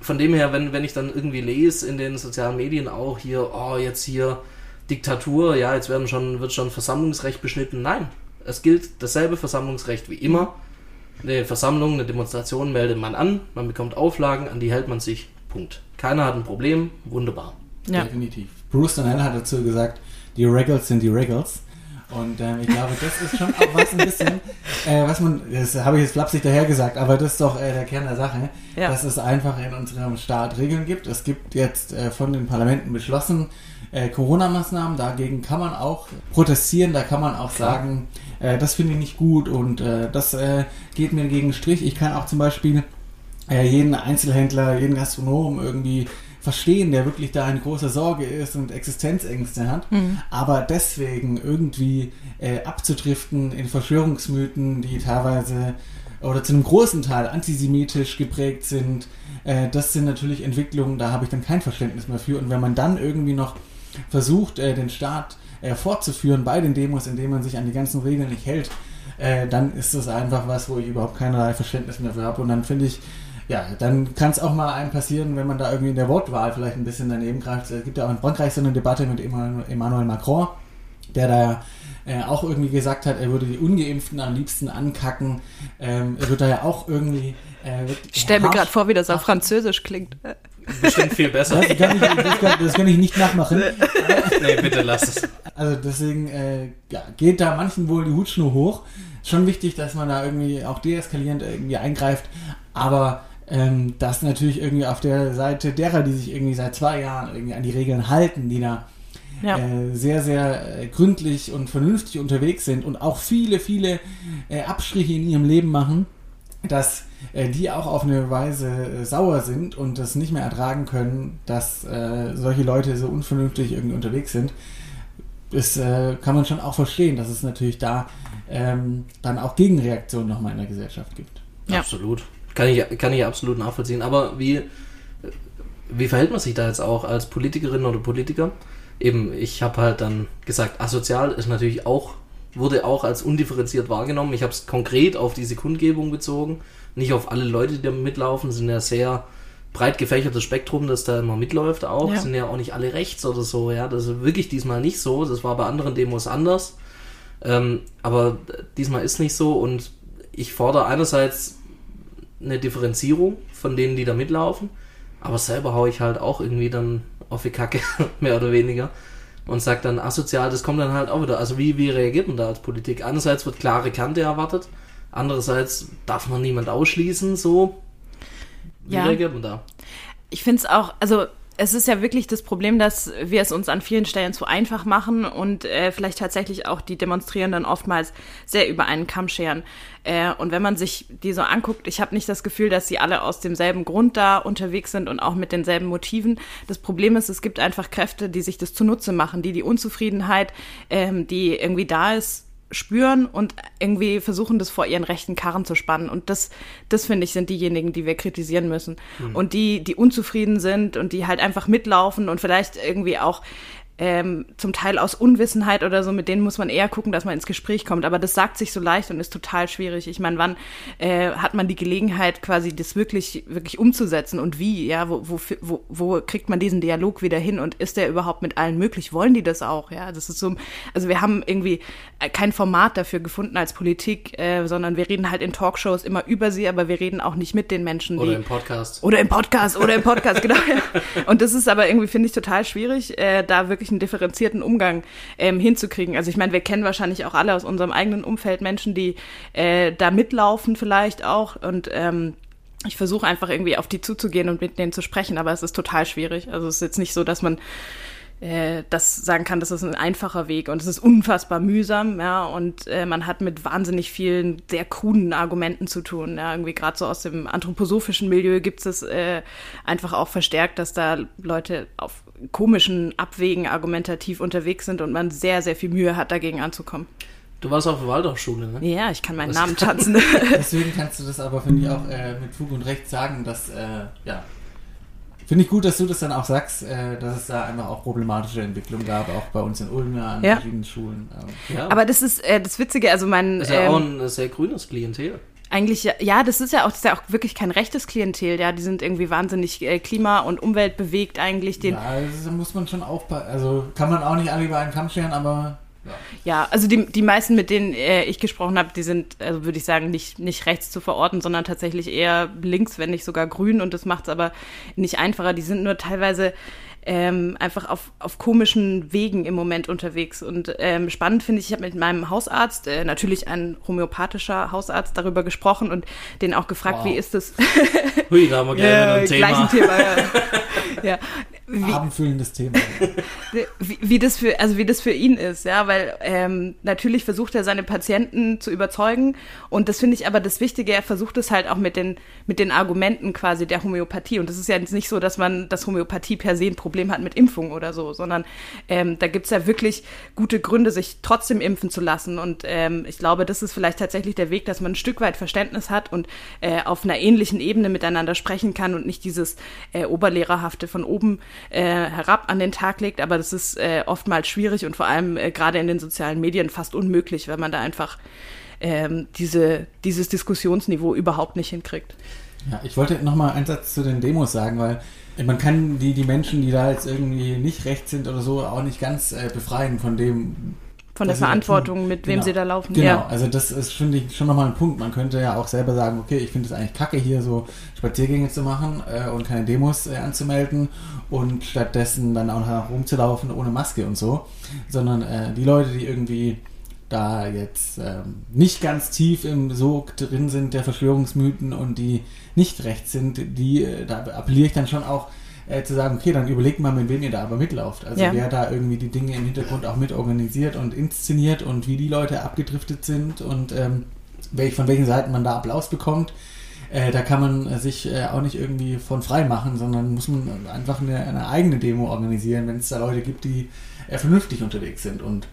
von dem her, wenn, wenn ich dann irgendwie lese in den sozialen Medien auch hier, oh, jetzt hier Diktatur, ja, jetzt werden schon, wird schon Versammlungsrecht beschnitten. Nein, es gilt dasselbe Versammlungsrecht wie immer. Eine Versammlung, eine Demonstration meldet man an, man bekommt Auflagen, an die hält man sich. Punkt. Keiner hat ein Problem, wunderbar. Ja. Definitiv. Bruce Donnell hat dazu gesagt, die Regals sind die Regals. Und ähm, ich glaube, das ist schon auch was ein bisschen, äh, was man, das habe ich jetzt flapsig daher gesagt, aber das ist doch äh, der Kern der Sache, Ja. dass es einfach in unserem Staat Regeln gibt. Es gibt jetzt äh, von den Parlamenten beschlossen äh, Corona-Maßnahmen, dagegen kann man auch protestieren, da kann man auch sagen, äh, das finde ich nicht gut und äh, das äh, geht mir gegen den Strich. Ich kann auch zum Beispiel äh, jeden Einzelhändler, jeden Gastronom irgendwie verstehen, der wirklich da in großer Sorge ist und Existenzängste hat. Aber deswegen irgendwie äh, abzudriften in Verschwörungsmythen, die teilweise oder zu einem großen Teil antisemitisch geprägt sind, das sind natürlich Entwicklungen, da habe ich dann kein Verständnis mehr für. Und wenn man dann irgendwie noch versucht, äh, den Staat äh, fortzuführen bei den Demos, indem man sich an die ganzen Regeln nicht hält, äh, dann ist das einfach was, wo ich überhaupt keinerlei Verständnis mehr für habe. Und dann finde ich, ja, dann kann es auch mal einem passieren, wenn man da irgendwie in der Wortwahl vielleicht ein bisschen daneben greift. Es gibt ja auch in Frankreich so eine Debatte mit Emmanuel Macron, der da äh, auch irgendwie gesagt hat, er würde die Ungeimpften am liebsten ankacken. Ähm, er wird da ja auch irgendwie. Äh, Ich stelle mir gerade vor, wie das auf Französisch klingt. Bestimmt viel besser. Das kann, ich, das, kann, das kann ich nicht nachmachen. nee, bitte lass es. Also deswegen äh, ja, geht da manchen wohl die Hutschnur hoch. Schon wichtig, dass man da irgendwie auch deeskalierend irgendwie eingreift. Aber ähm, das natürlich irgendwie auf der Seite derer, die sich irgendwie seit zwei Jahren irgendwie an die Regeln halten, die da Ja. äh, sehr, sehr äh, gründlich und vernünftig unterwegs sind und auch viele, viele äh, Abstriche in ihrem Leben machen, dass äh, die auch auf eine Weise äh, sauer sind und das nicht mehr ertragen können, dass äh, solche Leute so unvernünftig irgendwie unterwegs sind. Das äh, kann man schon auch verstehen, dass es natürlich da ähm, dann auch Gegenreaktionen nochmal in der Gesellschaft gibt. Ja. Absolut. Kann ich, kann ich absolut nachvollziehen. Aber wie, wie verhält man sich da jetzt auch als Politikerin oder Politiker? Eben, ich habe halt dann gesagt, asozial ist natürlich auch, wurde auch als undifferenziert wahrgenommen. Ich habe es konkret auf diese Kundgebung bezogen, nicht auf alle Leute, die da mitlaufen, sind ja sehr breit gefächertes Spektrum, das da immer mitläuft auch. Ja. Sind ja auch nicht alle rechts oder so, ja. Das ist wirklich diesmal nicht so. Das war bei anderen Demos anders. Ähm, aber diesmal ist nicht so und ich fordere einerseits eine Differenzierung von denen, die da mitlaufen, aber selber hau ich halt auch irgendwie dann auf die Kacke, mehr oder weniger. Und sag dann asozial, das kommt dann halt auch wieder. Also wie, wie reagiert man da als Politik? Einerseits wird klare Kante erwartet, andererseits darf man niemand ausschließen, so. Wie Ja. reagiert man da? Ich finde es auch, also es ist ja wirklich das Problem, dass wir es uns an vielen Stellen zu einfach machen und äh, vielleicht tatsächlich auch die Demonstrierenden oftmals sehr über einen Kamm scheren. Äh, und wenn man sich die so anguckt, ich habe nicht das Gefühl, dass sie alle aus demselben Grund da unterwegs sind und auch mit denselben Motiven. Das Problem ist, es gibt einfach Kräfte, die sich das zunutze machen, die die Unzufriedenheit, ähm, die irgendwie da ist, spüren und irgendwie versuchen, das vor ihren rechten Karren zu spannen. Und das, das finde ich, sind diejenigen, die wir kritisieren müssen. Und die, die unzufrieden sind und die halt einfach mitlaufen und vielleicht irgendwie auch ähm, zum Teil aus Unwissenheit oder so, mit denen muss man eher gucken, dass man ins Gespräch kommt. Aber das sagt sich so leicht und ist total schwierig. Ich meine, wann äh, hat man die Gelegenheit, quasi das wirklich, wirklich umzusetzen und wie? Ja, wo, wo, wo, wo kriegt man diesen Dialog wieder hin und ist der überhaupt mit allen möglich? Wollen die das auch? Ja, das ist so, also wir haben irgendwie kein Format dafür gefunden als Politik, äh, sondern wir reden halt in Talkshows immer über sie, aber wir reden auch nicht mit den Menschen. Oder die, im Podcast. Oder im Podcast, oder im Podcast, genau. Ja. Und das ist aber irgendwie, finde ich, total schwierig, äh, da wirklich einen differenzierten Umgang ähm, hinzukriegen. Also ich meine, wir kennen wahrscheinlich auch alle aus unserem eigenen Umfeld Menschen, die äh, da mitlaufen vielleicht auch und ähm, ich versuche einfach irgendwie auf die zuzugehen und mit denen zu sprechen, aber es ist total schwierig. Also es ist jetzt nicht so, dass man äh, das sagen kann, das ist ein einfacher Weg und es ist unfassbar mühsam, ja, und äh, man hat mit wahnsinnig vielen sehr kruden Argumenten zu tun, ja, irgendwie gerade so aus dem anthroposophischen Milieu gibt es äh, einfach auch verstärkt, dass da Leute auf komischen Abwägen argumentativ unterwegs sind und man sehr, sehr viel Mühe hat, dagegen anzukommen. Du warst auf der Waldorfschule, ne? Ja, ich kann meinen Was? Namen tanzen. Deswegen kannst du das aber, finde ich, auch äh, mit Fug und Recht sagen, dass, äh, ja, Finde ich gut, dass du das dann auch sagst, äh, dass es da einfach auch problematische Entwicklungen gab, auch bei uns in Ulm an ja. verschiedenen Schulen. Ähm. Ja. Aber das ist äh, das Witzige, also mein... Das ist ja ähm, auch ein sehr grünes Klientel. Eigentlich, ja, das ist ja auch, das ist ja auch wirklich kein rechtes Klientel, ja, die sind irgendwie wahnsinnig äh, klima- und umweltbewegt eigentlich. Den ja, da muss man schon aufpassen, also kann man auch nicht alle über einen Kamm scheren, aber ja, also die, die meisten, mit denen äh, ich gesprochen habe, die sind, also würde ich sagen, nicht, nicht rechts zu verorten, sondern tatsächlich eher links, wenn nicht sogar grün. Und das macht es aber nicht einfacher. Die sind nur teilweise ähm, einfach auf, auf komischen Wegen im Moment unterwegs. Und ähm, spannend finde ich, ich habe mit meinem Hausarzt, äh, natürlich ein homöopathischer Hausarzt, darüber gesprochen und den auch gefragt, wow. wie ist das? Hui, da haben wir gerne ein Thema. Thema ja. ja wie, abendfüllendes Thema. Wie, wie, das für, also wie das für ihn ist, ja, weil ähm, natürlich versucht er seine Patienten zu überzeugen und das finde ich aber das Wichtige, er versucht es halt auch mit den, mit den Argumenten quasi der Homöopathie und das ist ja nicht so, dass man das Homöopathie per se ein Problem hat mit Impfung oder so, sondern ähm, da gibt's ja wirklich gute Gründe, sich trotzdem impfen zu lassen und ähm, ich glaube, das ist vielleicht tatsächlich der Weg, dass man ein Stück weit Verständnis hat und äh, auf einer ähnlichen Ebene miteinander sprechen kann und nicht dieses äh, Oberlehrerhafte von oben äh, herab an den Tag legt, aber das ist äh, oftmals schwierig und vor allem äh, gerade in den sozialen Medien fast unmöglich, weil man da einfach ähm, diese, dieses Diskussionsniveau überhaupt nicht hinkriegt. Ja, ich wollte nochmal einen Satz zu den Demos sagen, weil man kann die, die Menschen, die da jetzt irgendwie nicht recht sind oder so, auch nicht ganz äh, befreien von dem, von der Verantwortung, mit genau. wem sie da laufen. Genau, ja. also das ist, finde ich, schon nochmal ein Punkt. Man könnte ja auch selber sagen, okay, ich finde es eigentlich kacke, hier so Spaziergänge zu machen äh, und keine Demos äh, anzumelden und stattdessen dann auch noch rumzulaufen ohne Maske und so. Sondern äh, die Leute, die irgendwie da jetzt ähm, nicht ganz tief im Sog drin sind der Verschwörungsmythen und die nicht recht sind, die, äh, da appelliere ich dann schon auch äh, zu sagen, okay, dann überlegt mal, mit wem ihr da aber mitlauft. Also ja. wer da irgendwie die Dinge im Hintergrund auch mit organisiert und inszeniert und wie die Leute abgedriftet sind und ähm, welch, von welchen Seiten man da Applaus bekommt. Äh, da kann man sich äh, auch nicht irgendwie von frei machen, sondern muss man einfach eine, eine eigene Demo organisieren, wenn es da Leute gibt, die äh, vernünftig unterwegs sind. Und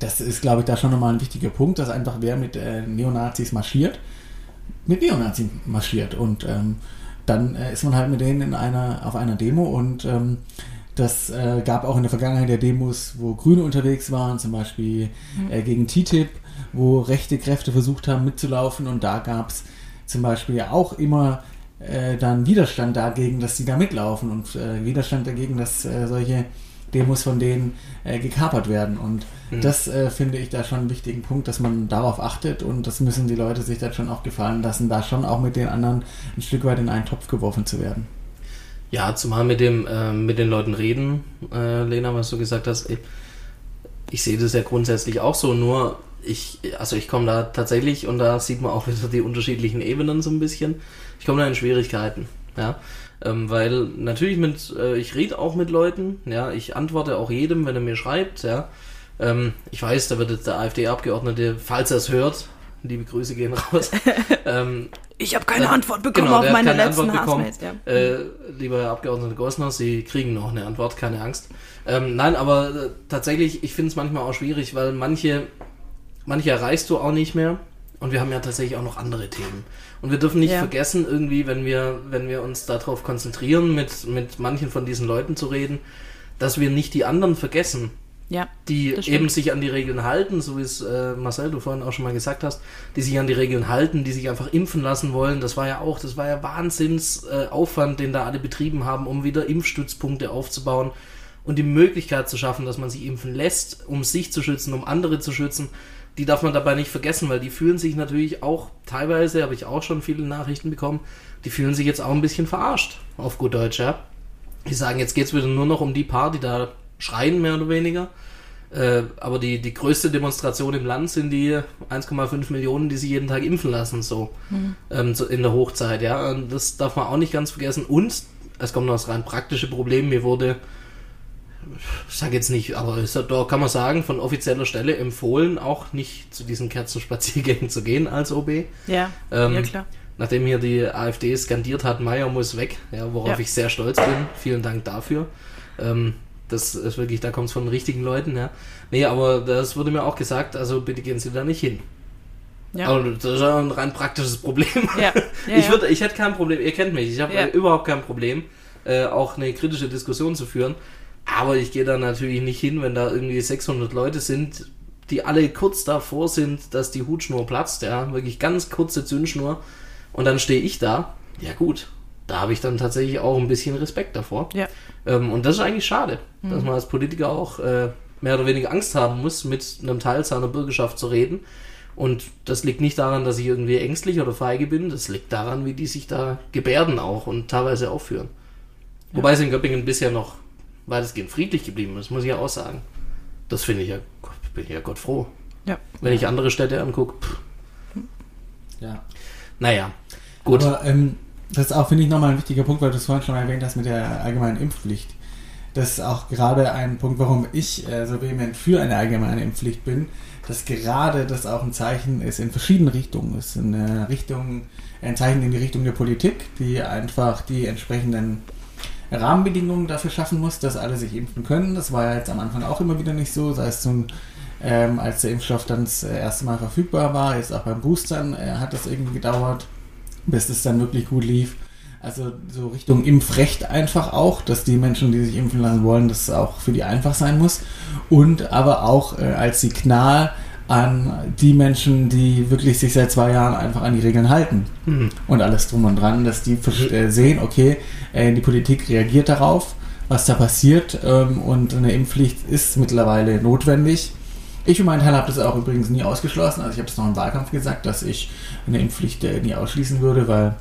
das ist, glaube ich, da schon nochmal ein wichtiger Punkt, dass einfach wer mit äh, Neonazis marschiert, mit Neonazis marschiert. Und ähm, dann äh, ist man halt mit denen in einer, auf einer Demo und ähm, das äh, gab auch in der Vergangenheit der Demos, wo Grüne unterwegs waren, zum Beispiel mhm. äh, gegen TTIP, wo rechte Kräfte versucht haben mitzulaufen und da gab es zum Beispiel auch immer äh, dann Widerstand dagegen, dass sie da mitlaufen und äh, Widerstand dagegen, dass äh, solche Demos von denen äh, gekapert werden. Und mhm. das äh, finde ich da schon einen wichtigen Punkt, dass man darauf achtet und das müssen die Leute sich dann schon auch gefallen lassen, da schon auch mit den anderen ein Stück weit in einen Topf geworfen zu werden. Ja, zumal mit dem äh, mit den Leuten reden, äh, Lena, was du gesagt hast, ich, ich sehe das ja grundsätzlich auch so, nur ich, also ich komme da tatsächlich, und da sieht man auch wieder die unterschiedlichen Ebenen so ein bisschen, ich komme da in Schwierigkeiten. Ja, ähm, weil natürlich mit, äh, ich rede auch mit Leuten, ja, ich antworte auch jedem, wenn er mir schreibt, ja. Ähm, ich weiß, da wird jetzt der AfD-Abgeordnete, falls er es hört, liebe Grüße gehen raus. ähm, ich habe keine äh, Antwort bekommen genau, auf meine letzten Hassmails. Ja. Äh, lieber Herr Abgeordneter Gosner, Sie kriegen noch eine Antwort, keine Angst. Ähm, nein, aber äh, tatsächlich, ich finde es manchmal auch schwierig, weil manche, manche erreichst du auch nicht mehr. Und wir haben ja tatsächlich auch noch andere Themen. Und wir dürfen nicht ja. vergessen, irgendwie, wenn wir, wenn wir uns darauf konzentrieren, mit, mit manchen von diesen Leuten zu reden, dass wir nicht die anderen vergessen, Ja. die eben sich an die Regeln halten, so wie es äh, Marcel, du vorhin auch schon mal gesagt hast, die sich an die Regeln halten, die sich einfach impfen lassen wollen. Das war ja auch, das war ja Wahnsinnsaufwand, äh, den da alle betrieben haben, um wieder Impfstützpunkte aufzubauen und die Möglichkeit zu schaffen, dass man sich impfen lässt, um sich zu schützen, um andere zu schützen. Die darf man dabei nicht vergessen, weil die fühlen sich natürlich auch teilweise, habe ich auch schon viele Nachrichten bekommen, die fühlen sich jetzt auch ein bisschen verarscht, auf gut Deutsch, ja. Die sagen, jetzt geht's wieder nur noch um die paar, die da schreien, mehr oder weniger. Äh, aber die, die größte Demonstration im Land sind die 1,5 Millionen, die sich jeden Tag impfen lassen, so, ähm, so in der Hochzeit, ja. Und das darf man auch nicht ganz vergessen. Und es kommt noch das rein praktische Problem. Mir wurde, ich sage jetzt nicht, aber da kann man sagen, von offizieller Stelle empfohlen, auch nicht zu diesen Kerzenspaziergängen zu gehen als OB. Ja, Ähm, ja klar. Nachdem hier die AfD skandiert hat, Meier muss weg, ja, worauf Ja. ich sehr stolz bin. Vielen Dank dafür. Ähm, das ist wirklich, da kommt es von den richtigen Leuten, ja. Nee, aber das wurde mir auch gesagt, also bitte gehen Sie da nicht hin. Ja. Aber das ist ja ein rein praktisches Problem. Ja, ja, ich, ja. würde, ich hätte kein Problem, ihr kennt mich, ich habe überhaupt kein Problem, äh, auch eine kritische Diskussion zu führen. Aber ich gehe da natürlich nicht hin, wenn da irgendwie 600 Leute sind, die alle kurz davor sind, dass die Hutschnur platzt, ja, wirklich ganz kurze Zündschnur. Und dann stehe ich da. Ja gut, da habe ich dann tatsächlich auch ein bisschen Respekt davor. Ja. Ähm, und das ist eigentlich schade, dass man als Politiker auch äh, mehr oder weniger Angst haben muss, mit einem Teil seiner Bürgerschaft zu reden. Und das liegt nicht daran, dass ich irgendwie ängstlich oder feige bin, das liegt daran, wie die sich da gebärden auch und teilweise aufführen. Wobei es in Göppingen bisher noch weitestgehend friedlich geblieben ist, muss ich ja auch sagen. Das finde ich ja, bin ich ja Gott froh. Ja. Wenn ich andere Städte angucke, pff, Ja. naja, gut. Aber ähm, das ist auch, finde ich, nochmal ein wichtiger Punkt, weil du es vorhin schon erwähnt hast mit der allgemeinen Impfpflicht. Das ist auch gerade ein Punkt, warum ich äh, so vehement für eine allgemeine Impfpflicht bin, dass gerade das auch ein Zeichen ist in verschiedene Richtungen. Es ist eine Richtung, ein Zeichen in die Richtung der Politik, die einfach die entsprechenden Rahmenbedingungen dafür schaffen muss, dass alle sich impfen können. Das war ja jetzt am Anfang auch immer wieder nicht so, sei es zum, ähm, als der Impfstoff dann das äh, erste Mal verfügbar war, jetzt auch beim Boostern äh, hat das irgendwie gedauert, bis es dann wirklich gut lief. Also so Richtung Impfrecht einfach auch, dass die Menschen, die sich impfen lassen wollen, das auch für die einfach sein muss. Und aber auch äh, als Signal an die Menschen, die wirklich sich seit zwei Jahren einfach an die Regeln halten Mhm. und alles drum und dran, dass die versch- äh, sehen, okay, äh, die Politik reagiert darauf, was da passiert ähm, und eine Impfpflicht ist mittlerweile notwendig. Ich für meinen Teil habe das auch übrigens nie ausgeschlossen. Also ich habe es noch im Wahlkampf gesagt, dass ich eine Impfpflicht äh, nie ausschließen würde, weil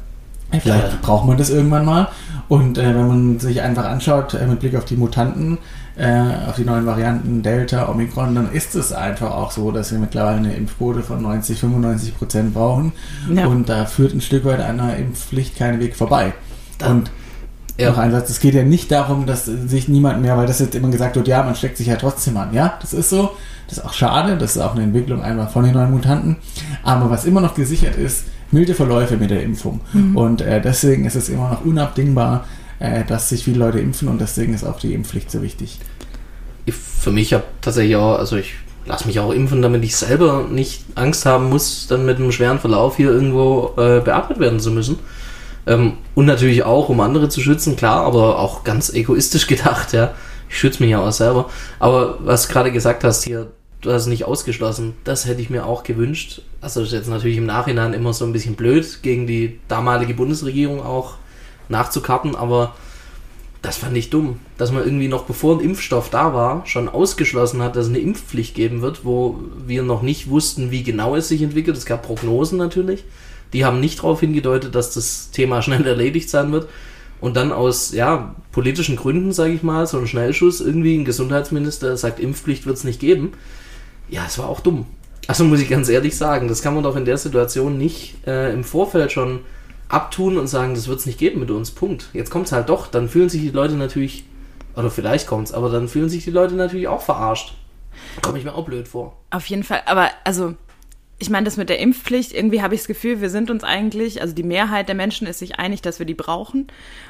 vielleicht Ja. braucht man das irgendwann mal. Und äh, wenn man sich einfach anschaut, äh, mit Blick auf die Mutanten, äh, auf die neuen Varianten Delta, Omikron, dann ist es einfach auch so, dass wir mittlerweile eine Impfquote von 90, 95 Prozent brauchen. Ja. Und da führt ein Stück weit einer Impfpflicht kein Weg vorbei. Da- und Ja. noch ein Satz, es geht ja nicht darum, dass sich niemand mehr, weil das jetzt immer gesagt wird, ja, man steckt sich ja trotzdem an. Ja, das ist so. Das ist auch schade. Das ist auch eine Entwicklung einfach von den neuen Mutanten. Aber was immer noch gesichert ist, milde Verläufe mit der Impfung. Und äh, deswegen ist es immer noch unabdingbar, dass sich viele Leute impfen und deswegen ist auch die Impfpflicht so wichtig. ich, für mich habe tatsächlich auch, also ich lasse mich auch impfen, damit ich selber nicht Angst haben muss, dann mit einem schweren Verlauf hier irgendwo äh, beatmet werden zu müssen. Ähm, und natürlich auch, um andere zu schützen, klar, aber auch ganz egoistisch gedacht, ja. Ich schütze mich ja auch selber. Aber was gerade gesagt hast hier, du hast es nicht ausgeschlossen, das hätte ich mir auch gewünscht. Also das ist jetzt natürlich im Nachhinein immer so ein bisschen blöd, gegen die damalige Bundesregierung auch nachzukarten, aber das fand ich dumm, dass man irgendwie noch bevor ein Impfstoff da war, schon ausgeschlossen hat, dass es eine Impfpflicht geben wird, wo wir noch nicht wussten, wie genau es sich entwickelt. Es gab Prognosen natürlich, die haben nicht darauf hingedeutet, dass das Thema schnell erledigt sein wird. Und dann aus ja, politischen Gründen, sage ich mal, so ein Schnellschuss, irgendwie ein Gesundheitsminister sagt, Impfpflicht wird es nicht geben. Ja, es war auch dumm. Also muss ich ganz ehrlich sagen, das kann man doch in der Situation nicht äh, im Vorfeld schon abtun und sagen, das wird es nicht geben mit uns. Punkt. Jetzt kommt es halt doch. Dann fühlen sich die Leute natürlich, oder vielleicht kommt es, aber dann fühlen sich die Leute natürlich auch verarscht. Komme ich mir auch blöd vor. Auf jeden Fall. Aber also, ich meine, das mit der Impfpflicht, irgendwie habe ich das Gefühl, wir sind uns eigentlich, also die Mehrheit der Menschen ist sich einig, dass wir die brauchen.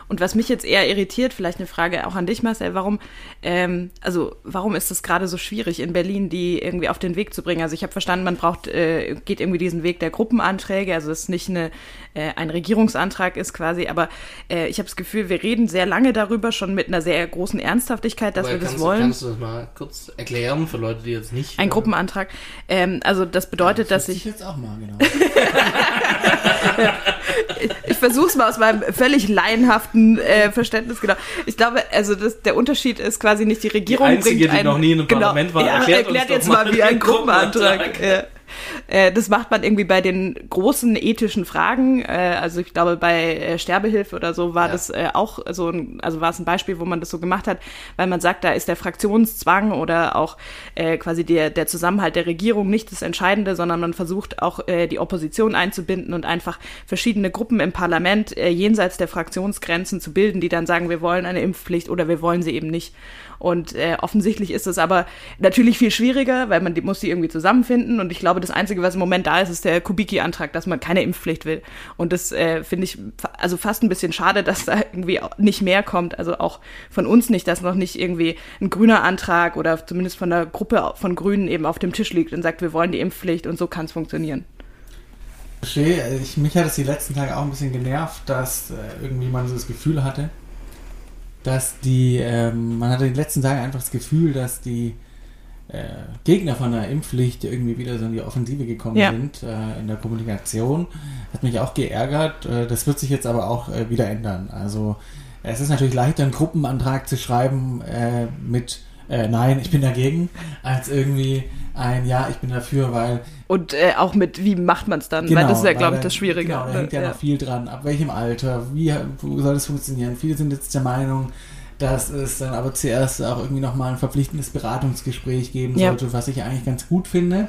Und was mich jetzt eher irritiert, vielleicht eine Frage auch an dich, Marcel, warum, ähm, also warum ist es gerade so schwierig in Berlin, die irgendwie auf den Weg zu bringen? Also ich habe verstanden, man braucht, äh, geht irgendwie diesen Weg der Gruppenanträge, also es nicht eine, äh, ein Regierungsantrag ist quasi, aber äh, ich habe das Gefühl, wir reden sehr lange darüber, schon mit einer sehr großen Ernsthaftigkeit, dass Aber wir das kannst, wollen. Kannst du das mal kurz erklären für Leute, die jetzt nicht. Ein Gruppenantrag. Ähm, also das bedeutet, dass Wusste ich, jetzt auch mal, genau. ich versuche es mal aus meinem völlig laienhaften äh, Verständnis, genau. Ich glaube, also das, der Unterschied ist quasi nicht die Regierung Einzige, bringt die einen, noch nie in einem genau, Parlament war, ja, erklärt erklärt, jetzt mal wie ein Gruppenantrag. Gruppenantrag. Ja. Äh, Das macht man irgendwie bei den großen ethischen Fragen. äh, Also ich glaube, bei äh, Sterbehilfe oder so war Ja. das äh, auch so ein, also war es ein Beispiel, wo man das so gemacht hat, weil man sagt, da ist der Fraktionszwang oder auch äh, quasi der, der Zusammenhalt der Regierung nicht das Entscheidende, sondern man versucht auch die Opposition einzubinden und einfach verschiedene Gruppen im Parlament jenseits der Fraktionsgrenzen zu bilden, die dann sagen, wir wollen eine Impfpflicht oder wir wollen sie eben nicht. Und äh, offensichtlich ist es aber natürlich viel schwieriger, weil man die, muss die irgendwie zusammenfinden. Und ich glaube, das Einzige, was im Moment da ist, ist der Kubicki-Antrag, dass man keine Impfpflicht will. Und das äh, finde ich also fast ein bisschen schade, dass da irgendwie nicht mehr kommt. Also auch von uns nicht, dass noch nicht irgendwie ein grüner Antrag oder zumindest von der Gruppe von Grünen eben auf dem Tisch liegt und sagt, wir wollen die Impfpflicht und so kann es funktionieren. Ich, mich hat es die letzten Tage auch ein bisschen genervt, dass äh, irgendwie man so das Gefühl hatte, dass die, ähm, man hatte die letzten Tage einfach das Gefühl, dass die äh, Gegner von der Impfpflicht irgendwie wieder so in die Offensive gekommen Ja. sind äh, in der Kommunikation. Hat mich auch geärgert. Äh, das wird sich jetzt aber auch äh, wieder ändern. Also es ist natürlich leichter, einen Gruppenantrag zu schreiben äh, mit äh, Nein, ich bin dagegen, als irgendwie ein Ja, ich bin dafür, weil Und äh, auch mit, wie macht man es dann? weil das ist ja, glaube ich, da- das Schwierige. Genau, da hängt ja, Ja. noch viel dran. Ab welchem Alter? Wie soll das funktionieren? Viele sind jetzt der Meinung, dass es dann aber zuerst auch irgendwie nochmal ein verpflichtendes Beratungsgespräch geben Ja. sollte, was ich eigentlich ganz gut finde.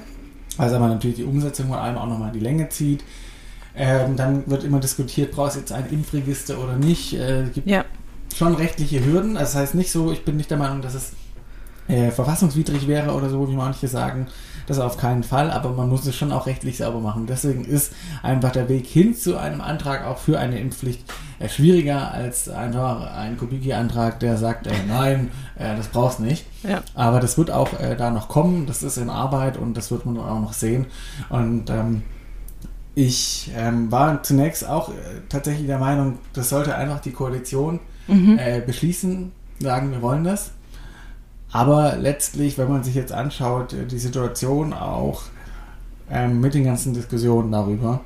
Also aber natürlich die Umsetzung von allem auch nochmal die Länge zieht. Ähm, dann wird immer diskutiert, brauchst du jetzt ein Impfregister oder nicht. Äh, es gibt ja. schon rechtliche Hürden. Also das heißt nicht so, ich bin nicht der Meinung, dass es äh, verfassungswidrig wäre oder so, wie manche sagen. Das auf keinen Fall, aber man muss es schon auch rechtlich sauber machen. Deswegen ist einfach der Weg hin zu einem Antrag auch für eine Impfpflicht äh, schwieriger als einfach ein Kubicki-Antrag, der sagt, äh, nein, äh, das brauchst nicht. Ja. Aber das wird auch äh, da noch kommen, das ist in Arbeit und das wird man auch noch sehen. Und ähm, ich ähm, war zunächst auch äh, tatsächlich der Meinung, das sollte einfach die Koalition äh, beschließen, sagen, wir wollen das. Aber letztlich, wenn man sich jetzt anschaut, äh, die Situation auch ähm, mit den ganzen Diskussionen darüber,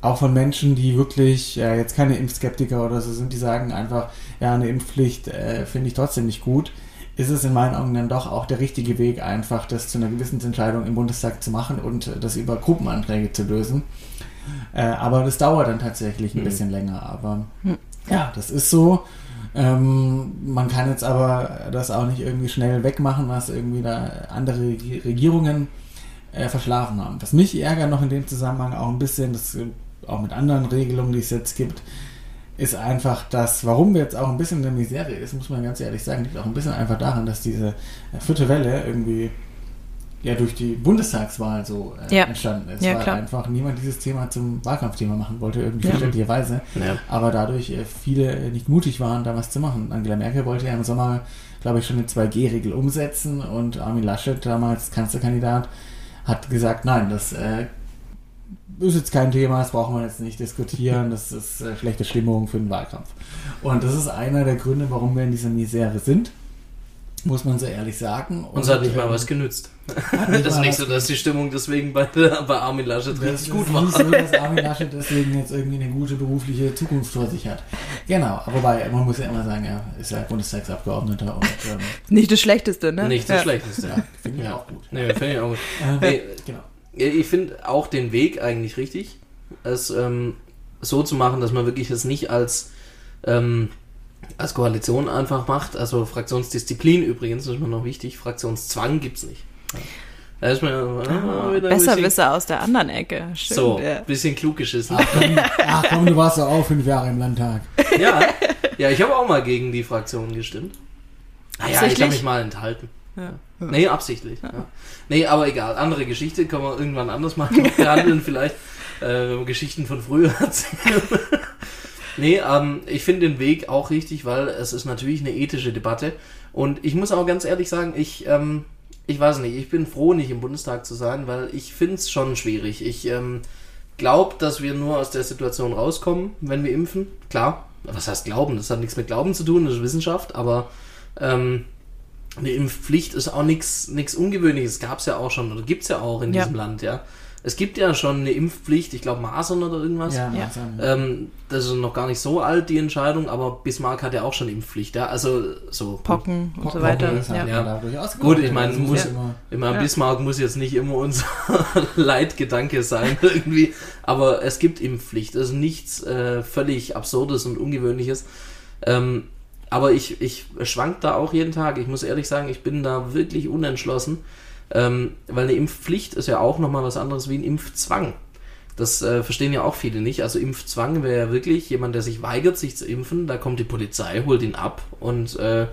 auch von Menschen, die wirklich äh, jetzt keine Impfskeptiker oder so sind, die sagen einfach, ja, eine Impfpflicht äh, finde ich trotzdem nicht gut, ist es in meinen Augen dann doch auch der richtige Weg, einfach das zu einer Gewissensentscheidung im Bundestag zu machen und äh, das über Gruppenanträge zu lösen. Äh, aber das dauert dann tatsächlich ein Mhm. bisschen länger. Aber ja, das ist so. Ähm, man kann jetzt aber das auch nicht irgendwie schnell wegmachen, was irgendwie da andere Regi- Regierungen äh, verschlafen haben. Was mich ärgert noch in dem Zusammenhang auch ein bisschen, das auch mit anderen Regelungen, die es jetzt gibt, ist einfach das, warum wir jetzt auch ein bisschen in der Misere ist, muss man ganz ehrlich sagen, liegt auch ein bisschen einfach daran, dass diese äh, vierte Welle irgendwie ja durch die Bundestagswahl so äh, Ja. entstanden ist, Ja, weil klar. einfach niemand dieses Thema zum Wahlkampfthema machen wollte, irgendwie Ja. verständlicherweise Ja. aber dadurch äh, viele äh, nicht mutig waren, da was zu machen. Angela Merkel wollte ja im Sommer, glaube ich, schon eine 2G-Regel umsetzen und Armin Laschet, damals Kanzlerkandidat, hat gesagt, nein, das äh, ist jetzt kein Thema, das brauchen wir jetzt nicht diskutieren, das ist äh, schlechte Stimmung für den Wahlkampf. Und das ist einer der Gründe, warum wir in dieser Misere sind, muss man so ehrlich sagen. Uns hat nicht mal ähm, was genützt. Nicht Das ist nicht so, dass die Stimmung deswegen bei, bei Armin Laschet Das richtig ist gut nicht war. so, dass Armin Laschet deswegen jetzt irgendwie eine gute berufliche Zukunft vor sich hat. Genau, wobei, man muss ja immer sagen, er ist ja Bundestagsabgeordneter und ähm, Nicht das Schlechteste, ne? Nicht das ja. Schlechteste. ja, finde ich Ja. auch gut. Nee, finde ich auch gut. Ähm, Nee, genau. ich finde auch den Weg eigentlich richtig, es ähm, so zu machen, dass man wirklich es nicht als, ähm, als Koalition einfach macht. Also Fraktionsdisziplin übrigens, das ist mir noch wichtig, Fraktionszwang gibt es nicht. Ja. Da ist mir ah, wieder ein Besser bisschen, Wisser aus der anderen Ecke. Stimmt, So, ja. bisschen klug geschissen. Ach komm, ach komm, du warst doch auch fünf Jahre im Landtag. Ja, ja ich habe auch mal gegen die Fraktion gestimmt. Naja, ich Tatsächlich? habe mich mal enthalten. Ja. Nee, absichtlich. Ja. Nee, aber egal. Andere Geschichte können wir irgendwann anders mal behandeln, vielleicht. Äh, Geschichten von früher erzählen. nee, ähm, ich finde den Weg auch richtig, weil es ist natürlich eine ethische Debatte. Und ich muss auch ganz ehrlich sagen, ich, ähm, ich weiß nicht, ich bin froh, nicht im Bundestag zu sein, weil ich finde es schon schwierig. Ich ähm, glaube, dass wir nur aus der Situation rauskommen, wenn wir impfen. Klar, was heißt Glauben? Das hat nichts mit Glauben zu tun, das ist Wissenschaft, aber ähm, eine Impfpflicht ist auch nichts Ungewöhnliches. Gab es ja auch schon oder gibt es ja auch in Ja. diesem Land, ja. Es gibt ja schon eine Impfpflicht, ich glaube Masern oder irgendwas. Ja, Ja. Masern. Ähm, das ist noch gar nicht so alt, die Entscheidung, aber Bismarck hat ja auch schon Impfpflicht, ja. Also so. Pocken und so Pocken weiter. halt Ja. da durchaus Gut, ich meine, muss- immer- Ich meine, Ja. Bismarck muss jetzt nicht immer unser Leitgedanke sein, irgendwie. Aber es gibt Impfpflicht. Das ist nichts äh, völlig Absurdes und Ungewöhnliches. Ähm, aber ich, ich schwank da auch jeden Tag. Ich muss ehrlich sagen, ich bin da wirklich unentschlossen. Ähm, weil eine Impfpflicht ist ja auch nochmal was anderes wie ein Impfzwang. Das äh, verstehen ja auch viele nicht. Also Impfzwang wäre ja wirklich jemand, der sich weigert, sich zu impfen. Da kommt die Polizei, holt ihn ab und äh,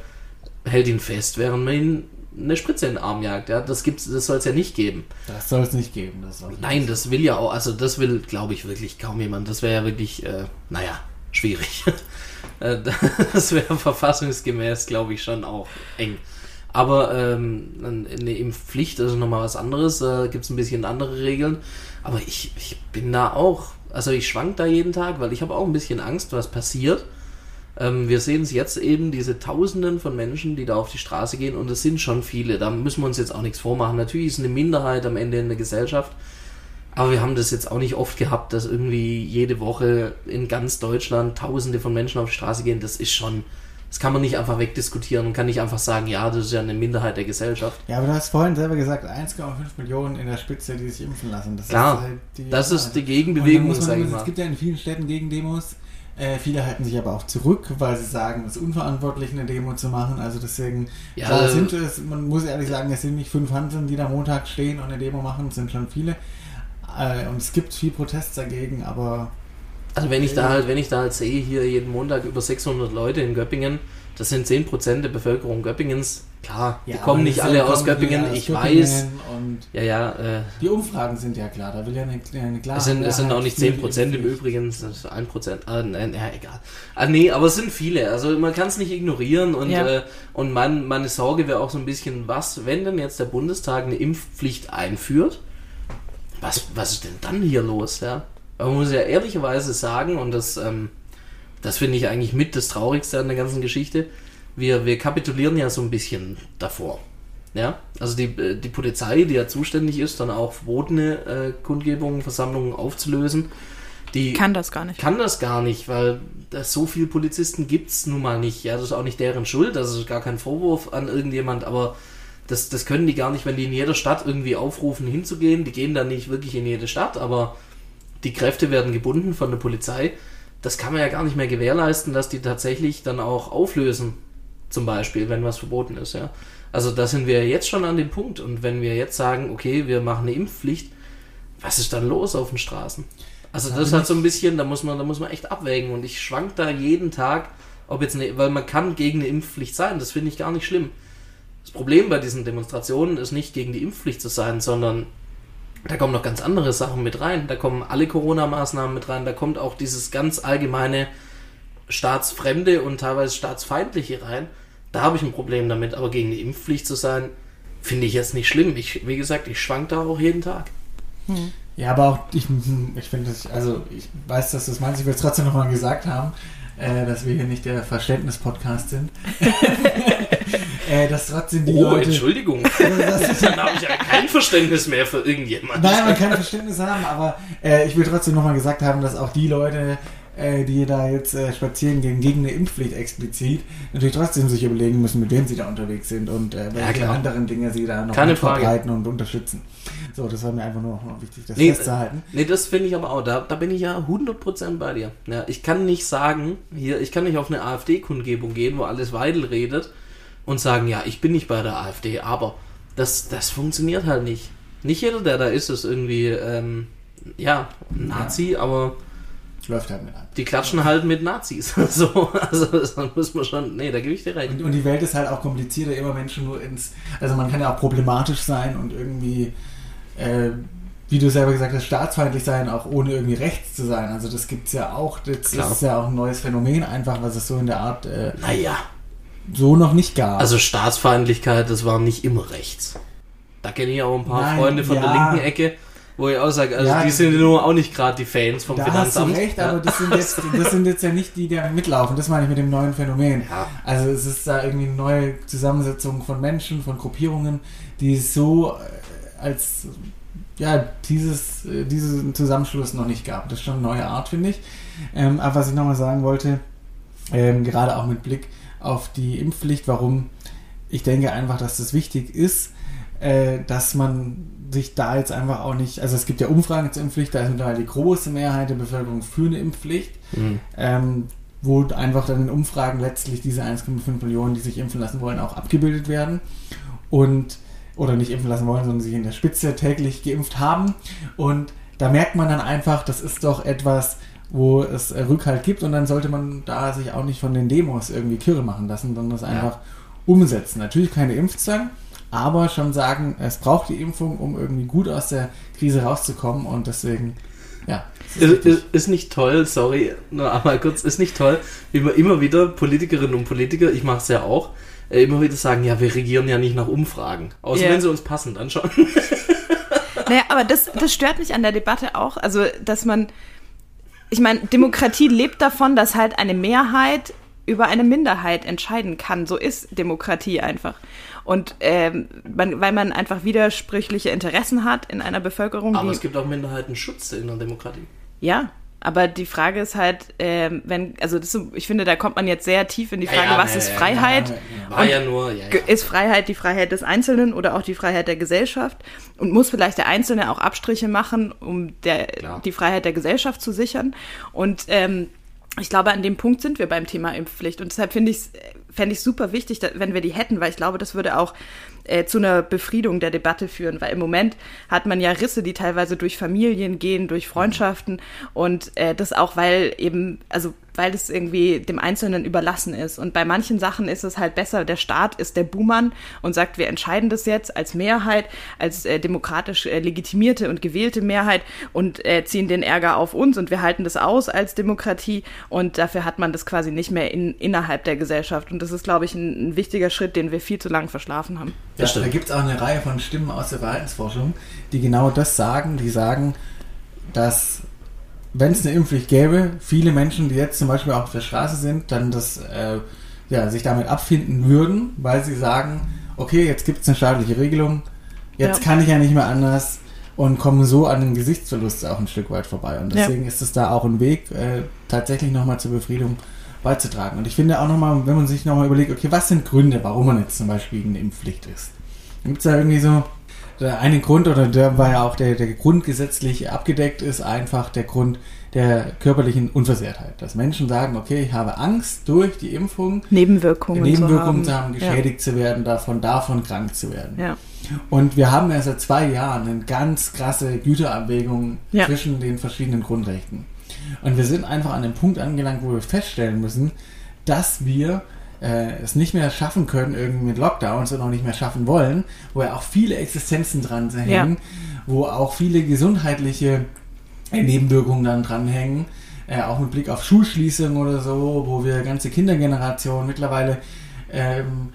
hält ihn fest, während man ihn eine Spritze in den Arm jagt. Ja, das gibt's, das soll es ja nicht geben. Das soll es nicht geben. Das soll Nein, das will ja auch, also das will, glaube ich, wirklich kaum jemand. Das wäre ja wirklich, äh, naja, schwierig. Äh, das wäre verfassungsgemäß, glaube ich, schon auch eng. Aber ähm, eine Impfpflicht ist nochmal was anderes. Äh, Gibt es ein bisschen andere Regeln. Aber ich, ich bin da auch, also ich schwank da jeden Tag, weil ich habe auch ein bisschen Angst, was passiert. Ähm, wir sehen es jetzt eben, diese Tausenden von Menschen, die da auf die Straße gehen, und es sind schon viele. Da müssen wir uns jetzt auch nichts vormachen. Natürlich ist eine Minderheit am Ende in der Gesellschaft. Aber wir haben das jetzt auch nicht oft gehabt, dass irgendwie jede Woche in ganz Deutschland Tausende von Menschen auf die Straße gehen. Das ist schon, das kann man nicht einfach wegdiskutieren und kann nicht einfach sagen, ja, das ist ja eine Minderheit der Gesellschaft. Ja, aber du hast vorhin selber gesagt, 1,5 Millionen in der Spitze, die sich impfen lassen. Das Klar, ist halt die, Das ist die Gegenbewegung, muss man, Es gibt ja in vielen Städten Gegendemos. Äh, viele halten sich aber auch zurück, weil sie sagen, es ist unverantwortlich, eine Demo zu machen. Also deswegen, Ja, klar, äh, sind es, man muss ehrlich sagen, es sind nicht fünf Hanseln, die da Montag stehen und eine Demo machen, es sind schon viele. Äh, und es gibt viel Protest dagegen, aber Also wenn ich da halt, wenn ich da halt sehe, hier jeden Montag über 600 Leute in Göppingen, das sind 10% der Bevölkerung Göppingens. Klar, die kommen nicht alle kommen aus Göppingen, aus ich Göppingen weiß. Und Ja, ja, äh, die Umfragen sind ja klar, da will ja eine, eine klare es sind, es sind auch nicht für die 10% im. Übrigen, es ist 1%. Ah, nein, ja, egal. Ah, nee, aber es sind viele. Also man kann es nicht ignorieren und, Ja. äh, und mein, meine Sorge wäre auch so ein bisschen, was, wenn denn jetzt der Bundestag eine Impfpflicht einführt? Was, was ist denn dann hier los, ja? Aber man muss ja ehrlicherweise sagen, und das, ähm, das finde ich eigentlich mit das Traurigste an der ganzen Geschichte, wir, wir kapitulieren ja so ein bisschen davor. Ja, also die, äh, die Polizei, die ja zuständig ist, dann auch verbotene äh, Kundgebungen, Versammlungen aufzulösen, die Kann das gar nicht. kann das gar nicht, weil das so viele Polizisten gibt's nun mal nicht. Ja, das ist auch nicht deren Schuld, das ist gar kein Vorwurf an irgendjemand, aber das, das können die gar nicht, wenn die in jeder Stadt irgendwie aufrufen, hinzugehen. Die gehen dann nicht wirklich in jede Stadt, aber die Kräfte werden gebunden von der Polizei. Das kann man ja gar nicht mehr gewährleisten, dass die tatsächlich dann auch auflösen, zum Beispiel, wenn was verboten ist, ja. Also da sind wir jetzt schon an dem Punkt. Und wenn wir jetzt sagen, okay, wir machen eine Impfpflicht, was ist dann los auf den Straßen? Also Da das hat so ein bisschen, da muss man, da muss man echt abwägen. Und ich schwank da jeden Tag, ob jetzt eine, weil man kann gegen eine Impfpflicht sein, das finde ich gar nicht schlimm. Das Problem bei diesen Demonstrationen ist nicht gegen die Impfpflicht zu sein, sondern da kommen noch ganz andere Sachen mit rein. Da kommen alle Corona-Maßnahmen mit rein. Da kommt auch dieses ganz allgemeine staatsfremde und teilweise staatsfeindliche rein. Da habe ich ein Problem damit. Aber gegen die Impfpflicht zu sein, finde ich jetzt nicht schlimm. Ich, wie gesagt, ich schwank da auch jeden Tag. Ja, aber auch ich, ich finde es, also ich weiß, dass du es meinst, ich will es trotzdem nochmal gesagt haben, äh, dass wir hier nicht der Verständnis-Podcast sind. äh, dass trotzdem die oh, Leute. Entschuldigung. Das- Dann habe ich ja kein Verständnis mehr für irgendjemanden. Nein, man kann Verständnis haben, aber äh, ich will trotzdem nochmal gesagt haben, dass auch die Leute, äh, die da jetzt äh, spazieren gehen gegen eine Impfpflicht explizit, natürlich trotzdem sich überlegen müssen, mit wem sie da unterwegs sind und äh, welche klar. anderen Dinge sie da noch verbreiten und unterstützen. So, das war mir einfach nur noch wichtig, das Nee, festzuhalten. Nee, das finde ich aber auch. Da, da bin ich ja 100% bei dir. Ja, ich kann nicht sagen, hier, ich kann nicht auf eine AfD-Kundgebung gehen, wo alles Weidel redet und sagen, ja, ich bin nicht bei der AfD, aber das, das funktioniert halt nicht. Nicht jeder, der da ist, ist irgendwie, ähm, ja, Nazi, aber läuft halt mit ab. Die klatschen halt mit Nazis. so, also das muss man schon. Nee, da gebe ich dir recht. Und, und die Welt ist halt auch komplizierter, immer Menschen nur ins. Also man kann ja auch problematisch sein und irgendwie, äh, wie du selber gesagt hast, staatsfeindlich sein, auch ohne irgendwie rechts zu sein. Also das gibt es ja auch. Das Klar. ist ja auch ein neues Phänomen einfach, was es so in der Art äh, Naja. So noch nicht gab. Also Staatsfeindlichkeit, das war nicht immer rechts. Da kenne ich auch ein paar Nein, Freunde von der ja. linken Ecke, wo ich auch sage, also Ja, die sind nur auch nicht gerade die Fans vom da hast du Finanzamt. recht, Ja. aber das sind, jetzt, das sind jetzt ja nicht die, die mitlaufen. Das meine ich mit dem neuen Phänomen. Also es ist da irgendwie eine neue Zusammensetzung von Menschen, von Gruppierungen, die es so äh, als ja, dieses, äh, diesen Zusammenschluss noch nicht gab. Das ist schon eine neue Art, finde ich. Ähm, aber was ich nochmal sagen wollte, ähm, gerade auch mit Blick auf die Impfpflicht, warum ich denke einfach, dass das wichtig ist, äh, dass man sich da jetzt einfach auch nicht, also es gibt ja Umfragen zur Impfpflicht, da ist mittlerweile die große Mehrheit der Bevölkerung für eine Impfpflicht, Mhm. ähm, wo einfach dann in Umfragen letztlich diese 1,5 Millionen, die sich impfen lassen wollen, auch abgebildet werden und oder nicht impfen lassen wollen, sondern sich in der Spitze täglich geimpft haben und da merkt man dann einfach, das ist doch etwas, wo es äh, Rückhalt gibt und dann sollte man da sich auch nicht von den Demos irgendwie kirre machen lassen, sondern das einfach umsetzen. Natürlich keine Impfzwang, aber schon sagen, es braucht die Impfung, um irgendwie gut aus der Krise rauszukommen und deswegen, ja. ist Ist, ist, nicht toll, sorry, nur einmal kurz, ist nicht toll, wie man immer wieder Politikerinnen und Politiker, ich mache es ja auch, äh, immer wieder sagen, ja, wir regieren ja nicht nach Umfragen. Außer Ja. wenn sie uns passen, dann schon. Naja, aber das, das stört mich an der Debatte auch. Also, dass man, ich meine, Demokratie lebt davon, dass halt eine Mehrheit über eine Minderheit entscheiden kann. So ist Demokratie einfach. Und ähm, man, weil man einfach widersprüchliche Interessen hat in einer Bevölkerung, Aber es gibt auch Minderheitenschutz in der Demokratie. ja. Aber die Frage ist halt, ähm, wenn, also das, ist ich finde, da kommt man jetzt sehr tief in die Frage, ja, was ja, ist ja, ja, Freiheit? War Und ja nur, ja, Ist Freiheit die Freiheit des Einzelnen oder auch die Freiheit der Gesellschaft? Und muss vielleicht der Einzelne auch Abstriche machen, um der, Klar. die Freiheit der Gesellschaft zu sichern? Und ähm, ich glaube, an dem Punkt sind wir beim Thema Impfpflicht. Und deshalb finde ich es fände ich super wichtig, wenn wir die hätten, weil ich glaube, das würde auch äh, zu einer Befriedung der Debatte führen, weil im Moment hat man ja Risse, die teilweise durch Familien gehen, durch Freundschaften und äh, das auch, weil eben, also weil es irgendwie dem Einzelnen überlassen ist. Und bei manchen Sachen ist es halt besser, der Staat ist der Buhmann und sagt, wir entscheiden das jetzt als Mehrheit, als äh, demokratisch äh, legitimierte und gewählte Mehrheit und äh, ziehen den Ärger auf uns und wir halten das aus als Demokratie und dafür hat man das quasi nicht mehr in, innerhalb der Gesellschaft. Und das ist, glaube ich, ein, ein wichtiger Schritt, den wir viel zu lange verschlafen haben. Ja, Das stimmt. da gibt es auch eine Reihe von Stimmen aus der Verhaltensforschung, die genau das sagen. Die sagen, dass wenn es eine Impfpflicht gäbe, viele Menschen, die jetzt zum Beispiel auch auf der Straße sind, dann das, äh, ja, sich damit abfinden würden, weil sie sagen, okay, jetzt gibt es eine staatliche Regelung, jetzt Ja. kann ich ja nicht mehr anders und kommen so an den Gesichtsverlust auch ein Stück weit vorbei. Und Ja. deswegen ist es da auch ein Weg, äh, tatsächlich nochmal zur Befriedung beizutragen. Und ich finde auch nochmal, wenn man sich nochmal überlegt, okay, was sind Gründe, warum man jetzt zum Beispiel gegen eine Impfpflicht ist? Gibt es da irgendwie so der eine Grund, oder der war ja auch der, der grundgesetzlich abgedeckt ist, einfach der Grund der körperlichen Unversehrtheit. Dass Menschen sagen, okay, ich habe Angst durch die Impfung, Nebenwirkungen, Nebenwirkungen zu zu haben. haben, geschädigt zu werden, davon, davon krank zu werden. Ja. ja. Und wir haben ja seit zwei Jahren eine ganz krasse Güterabwägung Ja. zwischen den verschiedenen Grundrechten. Und wir sind einfach an dem Punkt angelangt, wo wir feststellen müssen, dass wir äh, es nicht mehr schaffen können, irgendwie mit Lockdowns und auch nicht mehr schaffen wollen, wo ja auch viele Existenzen dran hängen, wo auch viele gesundheitliche Nebenwirkungen dann dranhängen, äh, auch mit Blick auf Schulschließungen oder so, wo wir ganze Kindergenerationen mittlerweile ähm,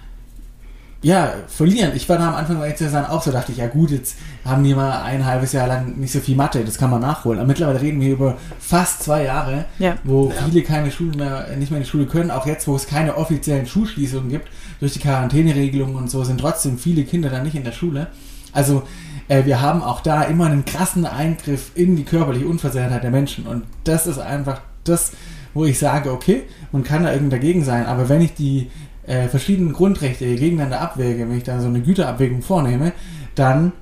ja, verlieren. Ich war da am Anfang bei ECSAN auch so, dachte ich, ja gut, jetzt haben die mal ein halbes Jahr lang nicht so viel Mathe, das kann man nachholen. Aber mittlerweile reden wir über fast zwei Jahre, Ja. wo Ja. viele keine Schulen mehr, nicht mehr in die Schule können. Auch jetzt, wo es keine offiziellen Schulschließungen gibt, durch die Quarantäneregelungen und so, sind trotzdem viele Kinder dann nicht in der Schule. Also, äh, wir haben auch da immer einen krassen Eingriff in die körperliche Unversehrtheit der Menschen. Und das ist einfach das, wo ich sage, okay, man kann da irgendwie dagegen sein, aber wenn ich die äh, verschiedenen Grundrechte gegeneinander abwäge, wenn ich da so eine Güterabwägung vornehme, dann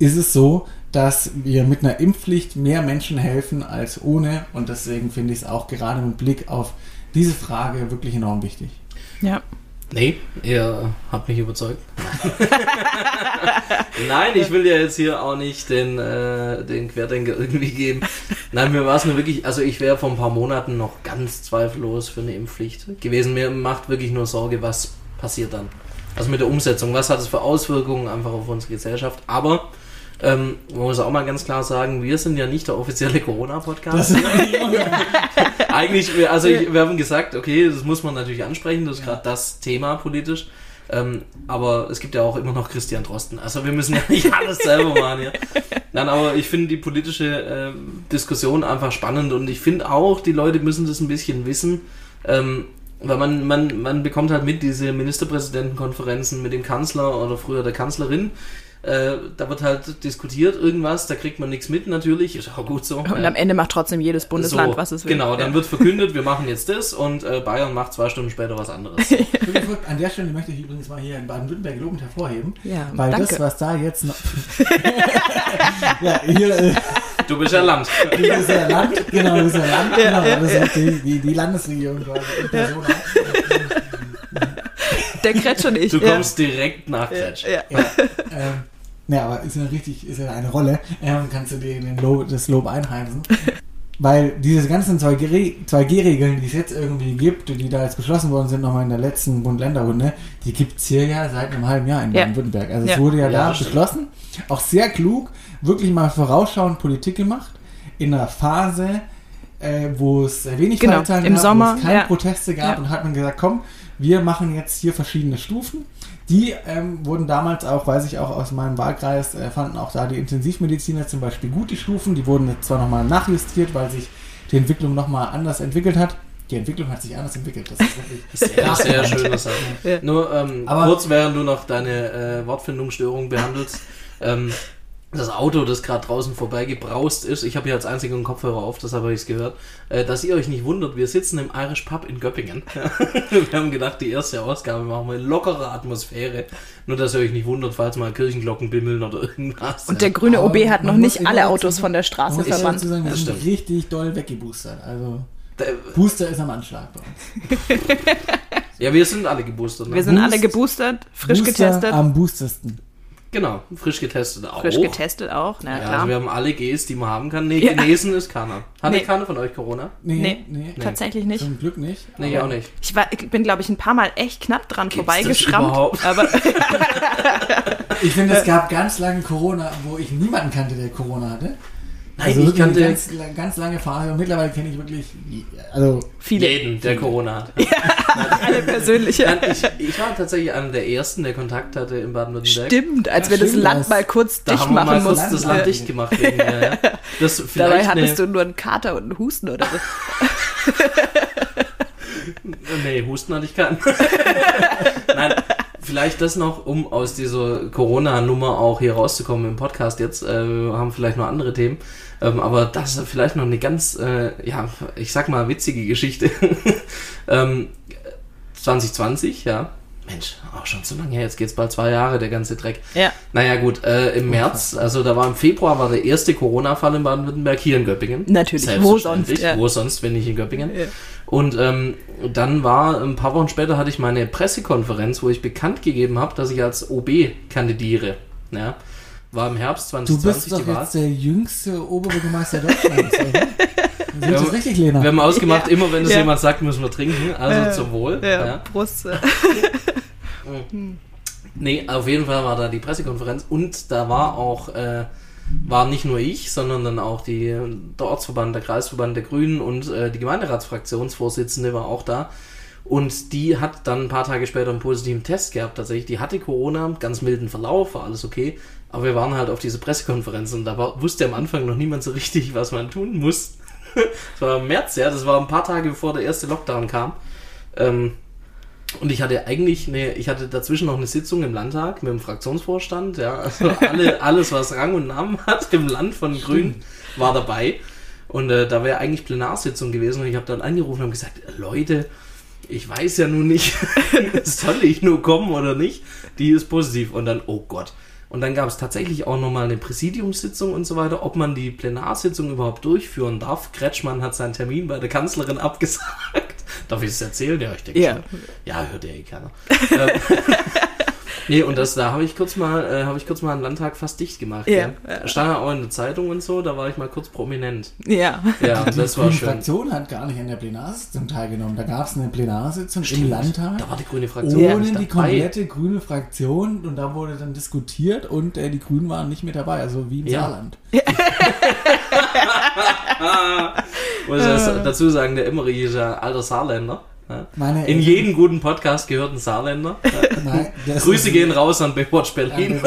ist es so, dass wir mit einer Impfpflicht mehr Menschen helfen als ohne. Und deswegen finde ich es auch gerade mit Blick auf diese Frage wirklich enorm wichtig. ja. Nee, ihr habt mich überzeugt. Nein, ich will ja jetzt hier auch nicht den, äh, den Querdenker irgendwie geben. Nein, mir war es nur wirklich, also ich wäre vor ein paar Monaten noch ganz zweifellos für eine Impfpflicht gewesen. Mir macht wirklich nur Sorge, was passiert dann. Also mit der Umsetzung, was hat es für Auswirkungen einfach auf unsere Gesellschaft. Aber ähm, man muss auch mal ganz klar sagen, wir sind ja nicht der offizielle Corona-Podcast. Eigentlich, also ich, wir haben gesagt, okay, das muss man natürlich ansprechen, das ist gerade das Thema politisch. Ähm, aber es gibt ja auch immer noch Christian Drosten. Also wir müssen ja nicht alles selber machen hier. Nein, aber ich finde die politische äh, Diskussion einfach spannend und ich finde auch, die Leute müssen das ein bisschen wissen. Ähm, weil man, man, man bekommt halt mit diese Ministerpräsidentenkonferenzen mit dem Kanzler oder früher der Kanzlerin. Äh, da wird halt diskutiert irgendwas, da kriegt man nichts mit natürlich, ist auch gut so. Und am Ende macht trotzdem jedes Bundesland, So, was es will. Genau, dann wird verkündet, wir machen jetzt das und äh, Bayern macht zwei Stunden später was anderes. An der Stelle möchte ich übrigens mal hier in Baden-Württemberg lobend hervorheben, Ja, weil danke. das, was da jetzt noch. ja, hier, äh, Du bist ja Land. das ist ja Land, genau, das ist ja Land, genau, das ist die, die, die Landesregierung quasi in Person. Der Kretsch und ich. Du ja. kommst direkt nach Kretsch. Ja. Ja, ähm, ja, aber ist ja richtig, ist ja eine Rolle. Ähm, kannst du dir den Lob, das Lob einheimsen. Weil diese ganzen 2G-Regeln, die es jetzt irgendwie gibt, die da jetzt beschlossen worden sind, nochmal in der letzten Bund-Länder-Runde, die gibt es hier ja seit einem halben Jahr in Ja. Baden-Württemberg. Also es Ja. wurde ja, Ja, da beschlossen, auch sehr klug, wirklich mal vorausschauend Politik gemacht, in einer Phase, äh, wo es sehr wenig Genau, Fallzahlen im gab, Sommer, wo es keine ja. Proteste gab Ja. und hat man gesagt, komm, wir machen jetzt hier verschiedene Stufen. Die ähm, wurden damals auch, weiß ich auch aus meinem Wahlkreis, äh, fanden auch da die Intensivmediziner zum Beispiel gut, die Stufen. Die wurden jetzt zwar nochmal nachjustiert, weil sich die Entwicklung nochmal anders entwickelt hat. Die Entwicklung hat sich anders entwickelt. Das ist wirklich Sehr, sehr schöne Sache. Ja. Nur ähm, Aber- kurz, während du noch deine äh, Wortfindungsstörung behandelst. ähm, das Auto, das gerade draußen vorbeigebraust ist, ich habe hier als einziger einen Kopfhörer auf, deshalb habe ich es gehört, äh, dass ihr euch nicht wundert, wir sitzen im Irish Pub in Göppingen. wir haben gedacht, die erste Ausgabe machen wir in lockerer Atmosphäre. Nur, dass ihr euch nicht wundert, falls mal Kirchenglocken bimmeln oder irgendwas. Und der grüne OB hat noch nicht alle Autos sagen- von der Straße verbannt. sagen, wir Das sind stimmt. richtig doll weggeboostert. Also Der- Booster ist am Anschlag bei uns. ja, wir sind alle geboostert. Ne? Wir sind Boost- alle geboostert, frisch Booster getestet. am boostersten. Genau, frisch getestet auch. Frisch getestet auch, na Ja, klar. also wir haben alle Gs, die man haben kann. Nee, Ja. genesen ist keiner. Hatte Nee. keiner von euch Corona? Nee, Nee. nee, Tatsächlich nicht. Zum Glück nicht. Nee, auch nicht. Ich, war, ich bin, glaube ich, ein paar Mal echt knapp dran Gibt's vorbeigeschrammt. Aber Ich finde, es gab ganz lange Corona, wo ich niemanden kannte, der Corona hatte. Nein, also ich kannte- ganz, ganz lange Phase. Und mittlerweile kenne ich wirklich, also viele, Jeden, der Corona hat. alle persönliche. Nein, ich, ich war tatsächlich einer der ersten, der Kontakt hatte in Baden-Württemberg. Stimmt, als Ja, wir das Land das- mal kurz Da dicht haben wir mal machen kurz mussten. das Land dicht gemacht. Wegen, äh, das Dabei hattest du nur einen Kater und einen Husten oder so. Nee, Husten hatte ich keinen. Nein, vielleicht das noch, um aus dieser Corona-Nummer auch hier rauszukommen im Podcast jetzt. Äh, wir haben vielleicht noch andere Themen. Ähm, aber das ist vielleicht noch eine ganz, äh, ja, ich sag mal, witzige Geschichte. ähm, 2020, ja. Mensch, auch schon zu lange her. Jetzt geht's bald zwei Jahre, der ganze Dreck. Ja. Naja, gut, äh, im März, also da war im Februar, war der erste Corona-Fall in Baden-Württemberg hier in Göppingen. Natürlich, wo Selbstverständlich. sonst, ja. Wo sonst, wenn nicht in Göppingen. Ja. Und ähm, dann war, ein paar Wochen später hatte ich meine Pressekonferenz, wo ich bekannt gegeben habe, dass ich als OB kandidiere. Ja. War im Herbst du 2020 bist doch die Wahl. jetzt der jüngste Oberbürgermeister Deutschlands, oder? Sehe ich Ja, das richtig, Lena? Wir haben ausgemacht, Ja. immer wenn es Ja. jemand sagt, müssen wir trinken. Also Äh, zum Wohl. Ja, Ja. Brust. äh. Nee, auf jeden Fall war da die Pressekonferenz und da war auch, äh, war nicht nur ich, sondern dann auch die, der Ortsverband, der Kreisverband der Grünen und äh, die Gemeinderatsfraktionsvorsitzende war auch da. Und die hat dann ein paar Tage später einen positiven Test gehabt. Tatsächlich, die hatte Corona, ganz milden Verlauf, war alles okay. Aber wir waren halt auf diese Pressekonferenz und da war, wusste am Anfang noch niemand so richtig, was man tun muss. das war im März, ja, das war ein paar Tage bevor der erste Lockdown kam. Ähm, und ich hatte eigentlich eine, ich hatte dazwischen noch eine Sitzung im Landtag mit dem Fraktionsvorstand, ja, also alle, alles, was Rang und Namen hat im Land von Grünen, war dabei. Und äh, da wäre eigentlich Plenarsitzung gewesen und ich habe dann angerufen und gesagt, Leute, ich weiß ja nun nicht, soll ich nur kommen oder nicht? Die ist positiv. Und dann, oh Gott. Und dann gab es tatsächlich auch nochmal eine Präsidiumssitzung und so weiter, ob man die Plenarsitzung überhaupt durchführen darf. Kretschmann hat seinen Termin bei der Kanzlerin abgesagt. Darf ich es erzählen? Ja, ich denke Ja. schon. Ja, hört ja eh keiner. Nee, und das, da habe ich kurz mal, äh, habe ich kurz mal einen Landtag fast dicht gemacht. Ja. Ja. Stand ja auch in der Zeitung und so, da war ich mal kurz prominent. Ja. Ja, Die das war grüne schön. Fraktion hat gar nicht an der Plenarsitzung teilgenommen. Da gab es eine Plenarsitzung im Landtag. Da war die grüne Fraktion Ohne die komplette grüne Fraktion und da wurde dann diskutiert und äh, die Grünen waren nicht mit dabei, also wie im Ja. Saarland. Muss ich das dazu sagen, der Emmerich ist ja alter Saarländer. Ja. Meine In Eltern- jedem guten Podcast gehört ein Saarländer. Ja. Nein, Grüße gehen raus an Baywatch Berlin.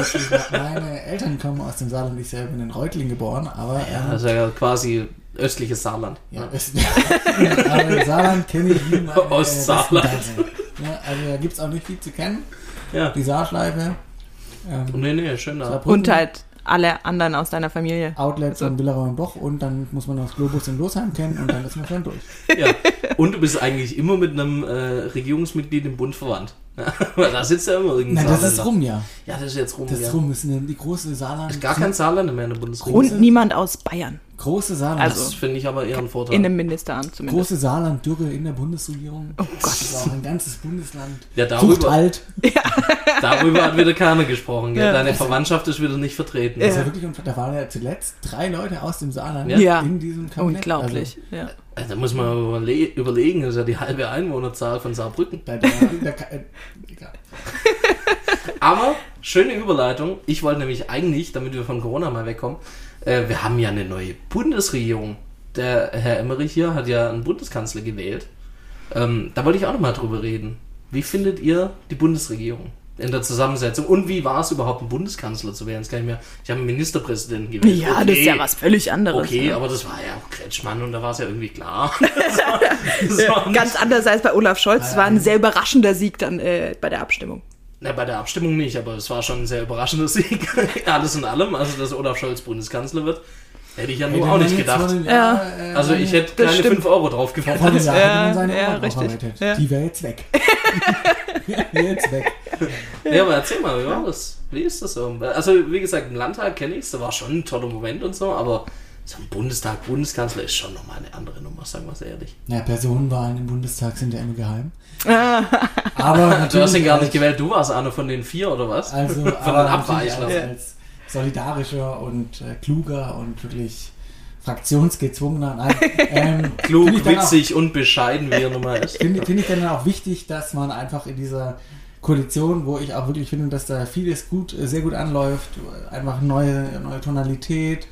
Meine Eltern kommen aus dem Saarland, ich selber bin in Reutlingen geboren, aber ähm, Das ist ja quasi östliches Saarland. ja, es, aber Saarland kenne ich wie meine Ostsaarland. Ja, also da gibt es auch nicht viel zu kennen. Ja. Die Saarschleife, ähm, Nee, nee, schön da. Und halt alle anderen aus deiner Familie. Outlet Also- von Willerau und Boch und dann muss man das Globus in Losheim kennen und dann ist man schon durch. Ja. Und du bist eigentlich immer mit einem äh, Regierungsmitglied im Bund verwandt. Ja. Weil da sitzt ja immer irgendein Nein, das ist rum, ja. Ja, das ist jetzt rum. Das ja. ist rum, das ist eine, die große Saarland. Ist gar kein Saarländer mehr in der Bundesregierung. Und niemand aus Bayern. Große Saarland. Also- Das finde ich aber eher ein Vorteil. In einem Ministeramt zumindest. große Saarland-Dürre in der Bundesregierung. Oh Gott. Das ist auch ein ganzes Bundesland. Ja, Sucht darüber, halt. darüber hat wieder keiner gesprochen. Gell? Ja. Deine Verwandtschaft ist wieder nicht vertreten. Das ist Ja. ja wirklich, und da waren ja zuletzt drei Leute aus dem Saarland Ja. in diesem Kabinett. Unglaublich. Ja. Also, da muss man überle überlegen, das ist ja die halbe Einwohnerzahl von Saarbrücken. Also, da, da, da, äh, egal. Aber schöne Überleitung. Ich wollte nämlich eigentlich, damit wir von Corona mal wegkommen, äh, wir haben ja eine neue Bundesregierung. Der Herr Emmerich hier hat ja einen Bundeskanzler gewählt. Ähm, da wollte ich auch nochmal drüber reden. Wie findet ihr die Bundesregierung in der Zusammensetzung? Und wie war es überhaupt, einen Bundeskanzler zu wählen? Das kann ich mir, ich habe einen Ministerpräsidenten gewählt. Ja, das ist ja was völlig anderes. Okay, ja. aber das war ja auch Kretschmann und da war es ja irgendwie klar. das war, das war nicht- Ganz anders als bei Olaf Scholz. Es war ein sehr überraschender Sieg dann äh, bei der Abstimmung. Na, bei der Abstimmung nicht, aber es war schon ein sehr überraschender Sieg. Alles in allem, also dass Olaf Scholz Bundeskanzler wird, hätte ich ja nur Hätte auch nicht gedacht. einem Ja. Äh, Also ich hätte Das keine stimmt. 5 Euro drauf gewettet. Ja, hätte seine ja, richtig. Ja. Die wäre jetzt weg. Die wäre jetzt weg. Ja, aber erzähl mal, wie war das? Wie ist das so? Also wie gesagt, im Landtag kenne ich es, da war schon ein toller Moment und so, aber so ein Bundestag, Bundeskanzler ist schon nochmal eine andere Nummer, sagen wir es ehrlich. Na, Personenwahlen im Bundestag sind ja immer geheim. Aber natürlich. Du hast ihn gar nicht gewählt, du warst einer von den vier oder was? Also, von aber Abweichlern. als, als solidarischer und äh, kluger und wirklich fraktionsgezwungener. Nein, ähm, Klug, dann auch- witzig und bescheiden, wie er nun mal ist. Finde find ich dann auch wichtig, dass man einfach in dieser Koalition, wo ich auch wirklich finde, dass da vieles gut, äh, sehr gut anläuft, einfach neue, neue Tonalität,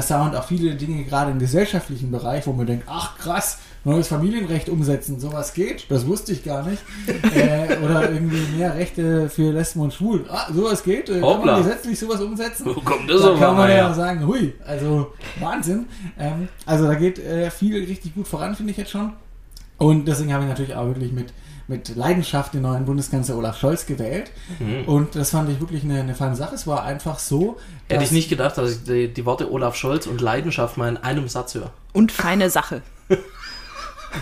Sound, auch viele Dinge gerade im gesellschaftlichen Bereich, wo man denkt, ach krass, neues Familienrecht umsetzen, sowas geht, das wusste ich gar nicht. äh, oder irgendwie mehr Rechte für Lesben und Schwulen, ah, sowas geht, äh, kann man gesetzlich sowas umsetzen. Wo kommt das Da kann man ja her? sagen, hui, also Wahnsinn. Ähm, also da geht äh, viel richtig gut voran, finde ich jetzt schon. Und deswegen habe ich natürlich auch wirklich mit, mit Leidenschaft den neuen Bundeskanzler Olaf Scholz gewählt. Und das fand ich wirklich eine, eine feine Sache. Es war einfach so. Hätte ich nicht gedacht, dass ich die, die Worte Olaf Scholz und Leidenschaft mal in einem Satz höre. Und feine Sache.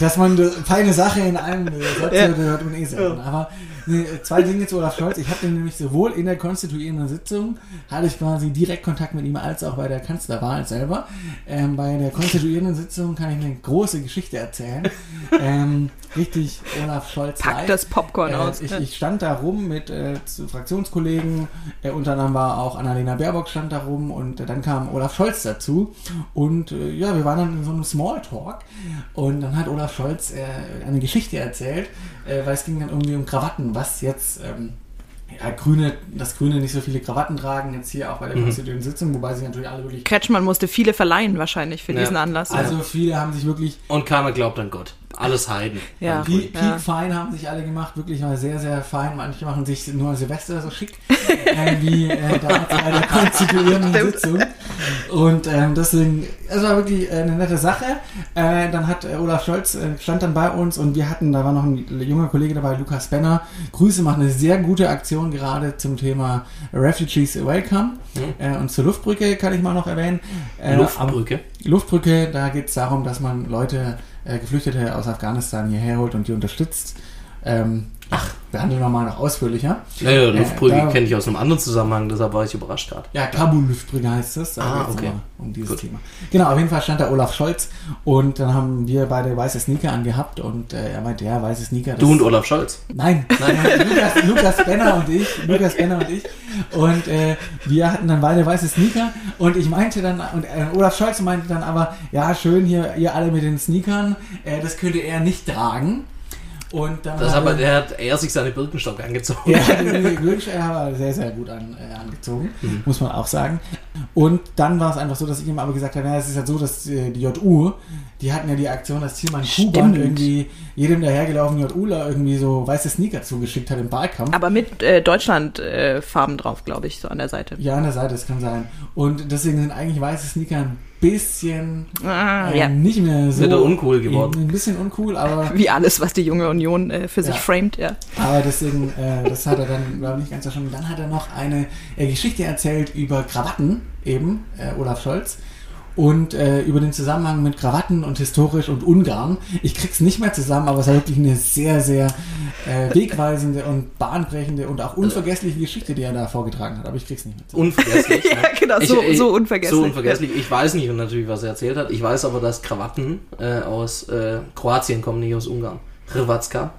Dass man eine feine Sache in einem Satz hört, hört man eh selten. Aber ne, zwei Dinge zu Olaf Scholz. Ich habe den nämlich sowohl in der konstituierenden Sitzung, hatte ich quasi direkt Kontakt mit ihm, als auch bei der Kanzlerwahl selber. Ähm, bei der konstituierenden Sitzung kann ich eine große Geschichte erzählen. ähm, richtig Olaf Scholz Pack das Popcorn Äh, aus. ich, ich stand da rum mit äh, zu Fraktionskollegen, äh, unter anderem war auch Annalena Baerbock stand da rum und äh, dann kam Olaf Scholz dazu und äh, ja, wir waren dann in so einem Smalltalk und dann hat Olaf Scholz äh, eine Geschichte erzählt, äh, weil es ging dann irgendwie um Krawatten, was jetzt ähm, ja, Grüne, dass Grüne nicht so viele Krawatten tragen, jetzt hier auch bei der Mhm. konstituierenden Sitzung, wobei sie natürlich alle wirklich, Kretschmann musste viele verleihen wahrscheinlich für Ja. diesen Anlass. also viele haben sich wirklich Und keiner glaubt an Gott. Alles Heiden. Ja. Die Ja. Peak fein haben sich alle gemacht, wirklich mal sehr, sehr fein. Manche machen sich nur Silvester so schick, äh, wie äh, bei der konstituierenden. Sitzung. Und ähm, deswegen, es war wirklich äh, eine nette Sache. Äh, dann hat äh, Olaf Scholz, äh, stand dann bei uns und wir hatten, da war noch ein junger Kollege dabei, Lukas Benner. Grüße, macht eine sehr gute Aktion gerade zum Thema Refugees Welcome. Äh, und zur Luftbrücke kann ich mal noch erwähnen. Äh, Luftbrücke. Luftbrücke, da geht es darum, dass man Leute, Geflüchtete aus Afghanistan hierher holt und die unterstützt. Ähm, Ach. behandeln wir mal noch ausführlicher. Naja, Äh, Luftbrücke da- kenne ich aus einem anderen Zusammenhang, deshalb war ich überrascht gerade. Ja, Kabul-Luftbrücke heißt es. Ah, okay. Um dieses Gut. Thema. Genau, auf jeden Fall stand da Olaf Scholz und dann haben wir beide weiße Sneaker angehabt und äh, er meinte, ja, weiße Sneaker. Du und Olaf Scholz. Nein, Nein. Lukas, Lukas Benner und ich, Lukas Benner und ich. Und äh, wir hatten dann beide weiße Sneaker und ich meinte dann, und äh, Olaf Scholz meinte dann aber, ja, schön hier, ihr alle mit den Sneakern, äh, das könnte er nicht tragen. Und dann Das hat aber, er- der hat er sich seine Birkenstock angezogen. ja, den Wünsch war sehr, sehr gut an, äh, angezogen, Mhm. muss man auch sagen. Und dann war es einfach so, dass ich ihm aber gesagt habe, naja, es ist halt so, dass äh, die JU, die hatten ja die Aktion, dass Thielmann Kuban irgendwie jedem dahergelaufenen JUler irgendwie so weiße Sneaker zugeschickt hat im Wahlkampf. Aber mit äh, Deutschland-Farben drauf, glaube ich, so an der Seite. Ja, an der Seite, das kann sein. Und deswegen sind eigentlich weiße Sneaker ein bisschen Ah, äh, ja. nicht mehr so. Wieder uncool geworden. Ein bisschen uncool, aber, Wie alles, was die junge Union äh, für sich Ja. framed, ja. aber deswegen, äh, das hat er dann, glaube ich, nicht ganz verstanden. Dann hat er noch eine äh, Geschichte erzählt über Krawatten, eben, äh, Olaf Scholz. Und äh, über den Zusammenhang mit Krawatten und historisch und Ungarn. Ich krieg's nicht mehr zusammen, aber es war wirklich eine sehr, sehr äh, wegweisende und bahnbrechende und auch unvergessliche Geschichte, die er da vorgetragen hat. Aber ich krieg's nicht mehr zusammen. Unvergesslich. Ja, genau, so- so unvergesslich. So unvergesslich. Ich weiß nicht natürlich, was er erzählt hat. Ich weiß aber, dass Krawatten äh, aus äh, Kroatien kommen, nicht aus Ungarn. Hrvatska.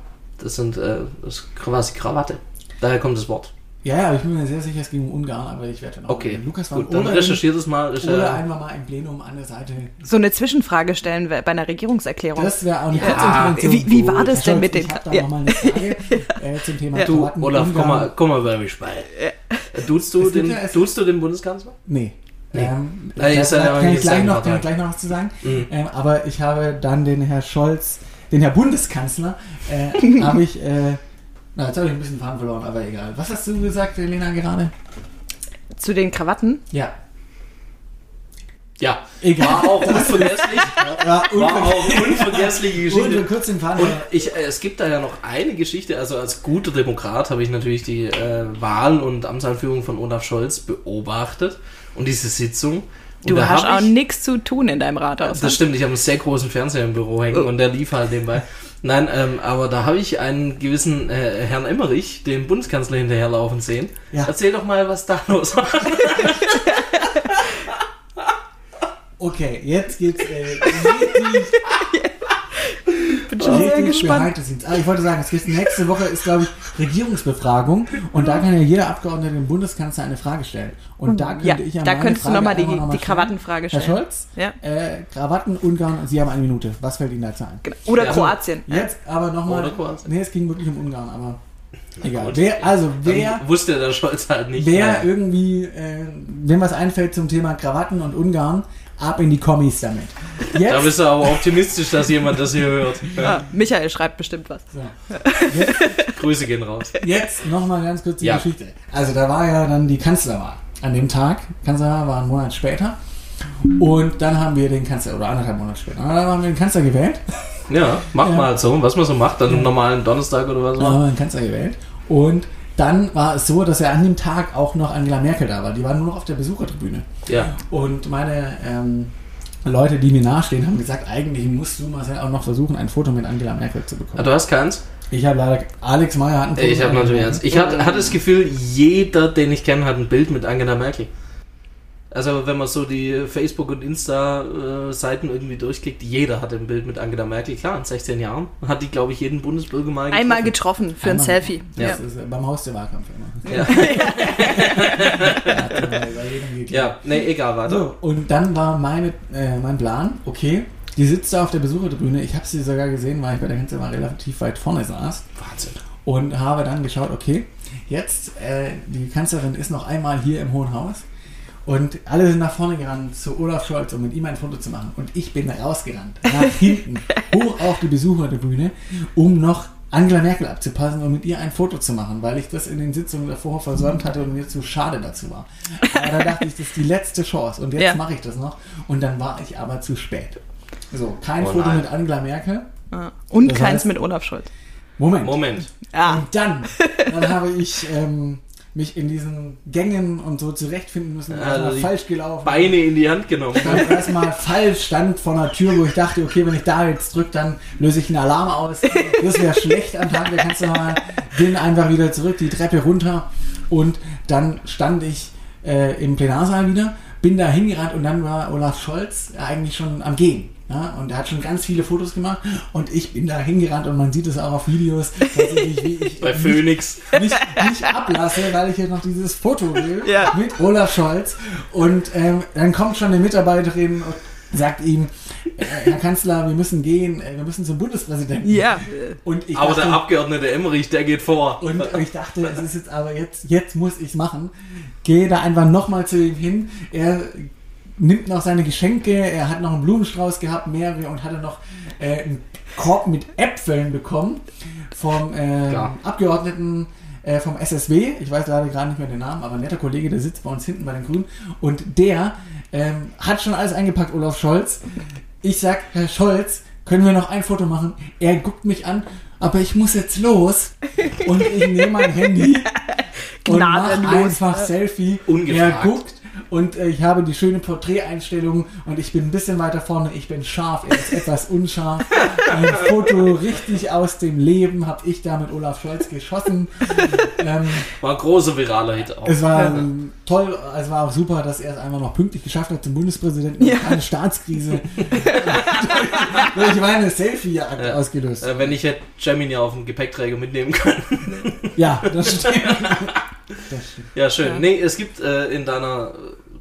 Das sind äh, das ist quasi Krawatte. Daher kommt das Wort. Ja, ja, ich bin mir sehr sicher, es ging um Ungarn, aber ich werde noch. Okay, Lukas war gut, dann recherchiert es mal. Recher oder einfach mal im Plenum an der Seite. So eine Zwischenfrage stellen wir bei einer Regierungserklärung. Das wäre auch eine Ja. Intervention. Wie- wie war das denn mit den Ich habe da Ja. noch mal eine Frage äh, zum Thema Du, Krawatten, Olaf, Ungarn. komm mal, komm mal bei mich bei. Duzt du, den, ja- duzt du den Bundeskanzler? Nee. Nee. Ähm, Ja, seid ja kann, ich gleich noch, gleich noch was zu sagen. Mhm. Ähm, aber ich habe dann den Herr Scholz, den Herr Bundeskanzler, äh, habe ich, äh, na, jetzt habe ich ein bisschen Faden verloren, aber egal. Was hast du gesagt, Lena, gerade? Zu den Krawatten. Ja, Ja. egal. War auch unvergesslich. War War auch unvergessliche Und Geschichte. kurz den Faden Und ich, äh, es gibt da ja noch eine Geschichte, also als guter Demokrat habe ich natürlich die äh, Wahl und Amtseinführung von Olaf Scholz beobachtet und diese Sitzung. Und Du hast auch ich- nichts zu tun in deinem Rathaus. Das stimmt, ich habe einen sehr großen Fernseher im Büro hängen Oh. und der lief halt nebenbei. Nein, ähm, aber da habe ich einen gewissen äh, Herrn Emmerich, den Bundeskanzler, hinterherlaufen sehen. Ja. Erzähl doch mal, was da los war. Okay, jetzt geht's äh, sehr gespannt. Ah, ich wollte sagen, es gibt nächste Woche ist, glaube ich, Regierungsbefragung und da kann ja jeder Abgeordnete dem Bundeskanzler eine Frage stellen. Und da könnte Ja, ich ja da meine könntest du Frage nochmal die, noch mal die stellen. Krawattenfrage Herr stellen. Scholz, Ja. äh, Krawatten, Ungarn, Sie haben eine Minute. Was fällt Ihnen dazu ein? Genau. Oder Ja. Kroatien. Jetzt aber nochmal. Oder Kroatien. Nee, es ging wirklich um Ungarn, aber egal. Wer, also, wer, Dann wusste der Scholz halt nicht. wer Naja. irgendwie, äh, wenn was einfällt zum Thema Krawatten und Ungarn, ab in die Kommis damit. Da Jetzt, bist du aber optimistisch, dass jemand das hier hört. Ja. Ah, Michael schreibt bestimmt was. so. jetzt, Grüße gehen raus. jetzt nochmal ganz kurz die Ja. Geschichte. Also, da war ja dann die Kanzlerwahl. An dem Tag, Kanzlerwahl war ein Monat später. Und dann haben wir den Kanzler, oder anderthalb Monate später, dann haben wir den Kanzler gewählt. Ja, mach Ja. mal so, was man so macht, dann Ja. einen normalen Donnerstag oder was. Dann haben wir den Kanzler gewählt. Und dann war es so, dass ja an dem Tag auch noch Angela Merkel da war. Die war nur noch auf der Besuchertribüne. Ja. Und meine ähm, Leute, die mir nahestehen, haben gesagt, eigentlich musst du Marcel auch noch versuchen, ein Foto mit Angela Merkel zu Ah, bekommen. du hast keins? Ich habe leider, Alex Meyer hat ein Foto Ich habe natürlich eins. Ich hatte, hatte das Gefühl, jeder, den ich kenne, hat ein Bild mit Angela Merkel. Also wenn man so die Facebook- und Insta-Seiten irgendwie durchklickt, jeder hatte ein Bild mit Angela Merkel. Klar, in 16 Jahren hat die, glaube ich, jeden Bundesbürger mal Einmal getroffen für ein Einmal. Selfie. Ja. Das ist äh, beim Haus der Wahlkampf immer. Ja, Ja, nee, egal, warte. So, und dann war meine, äh, mein Plan, okay, die sitzt da auf der Besuchertribüne. Ich habe sie sogar gesehen, weil ich bei der Kanzlerin relativ weit vorne saß. Wahnsinn. und habe dann geschaut, okay, jetzt, äh, die Kanzlerin ist noch einmal hier im Hohen Haus und alle sind nach vorne gerannt zu Olaf Scholz, um mit ihm ein Foto zu machen. Und ich bin rausgerannt, nach hinten, hoch auf die Besuchertribüne, um noch Angela Merkel abzupassen und mit ihr ein Foto zu machen, weil ich das in den Sitzungen davor versäumt hatte und mir zu schade dazu war. Aber da dachte ich, das ist die letzte Chance und jetzt Ja. mache ich das noch. Und dann war ich aber zu spät. So, kein Oh Foto mit Angela Merkel. Ah. Und Das keins heißt- mit Olaf Scholz. Moment. Moment. Ah, Und dann, dann habe ich ähm, mich in diesen Gängen und so zurechtfinden müssen. Ja, Also falsch gelaufen. Beine in die Hand genommen. stand erstmal falsch, stand vor einer Tür, wo ich dachte, okay, wenn ich da jetzt drücke, dann löse ich einen Alarm aus. Das wäre schlecht am Tag, da kannst du mal, bin einfach wieder zurück, die Treppe runter und dann stand ich äh, im Plenarsaal wieder, bin da hingerannt und dann war Olaf Scholz eigentlich schon am Gehen. Ja, und er hat schon ganz viele Fotos gemacht und ich bin da hingerannt und man sieht es auch auf Videos, tatsächlich, wie ich Bei mich Phoenix. nicht, nicht ablasse, weil ich jetzt noch dieses Foto will Ja. mit Olaf Scholz. Und ähm, dann kommt schon eine Mitarbeiterin und sagt ihm, äh, Herr Kanzler, wir müssen gehen, äh, wir müssen zum Bundespräsidenten. Ja. Und ich Aber dachte, der Abgeordnete Emmerich, der geht vor. und ich dachte, es ist jetzt aber jetzt, jetzt muss ich es machen. Gehe da einfach nochmal zu ihm hin. Er nimmt noch seine Geschenke, er hat noch einen Blumenstrauß gehabt, mehrere und hatte noch äh, einen Korb mit Äpfeln bekommen vom äh. Abgeordneten äh, vom SSW. Ich weiß leider gerade nicht mehr den Namen, aber ein netter Kollege, der sitzt bei uns hinten bei den Grünen. Und der ähm, hat schon alles eingepackt, Olaf Scholz. Ich sag, Herr Scholz, können wir noch ein Foto machen? Er guckt mich an, aber ich muss jetzt los. Und ich nehme mein Handy und mache einfach Selfie. Ungefragt. Er guckt und äh, ich habe die schöne Porträteinstellung und ich bin ein bisschen weiter vorne. Ich bin scharf, er ist etwas unscharf. Ein Foto richtig aus dem Leben habe ich da mit Olaf Scholz geschossen. Ähm, War ein großer viraler Hit auch. es war ähm, toll, es war auch super, dass er es einfach noch pünktlich geschafft hat zum Bundespräsidenten und Ja. keine Staatskrise durch meine Selfie-Jagd Ja. ausgelöst. Äh, wenn ich hätte Gemini auf dem Gepäckträger mitnehmen können. Ja, das stimmt. Das stimmt. Ja, schön. Nee, es gibt äh, in deiner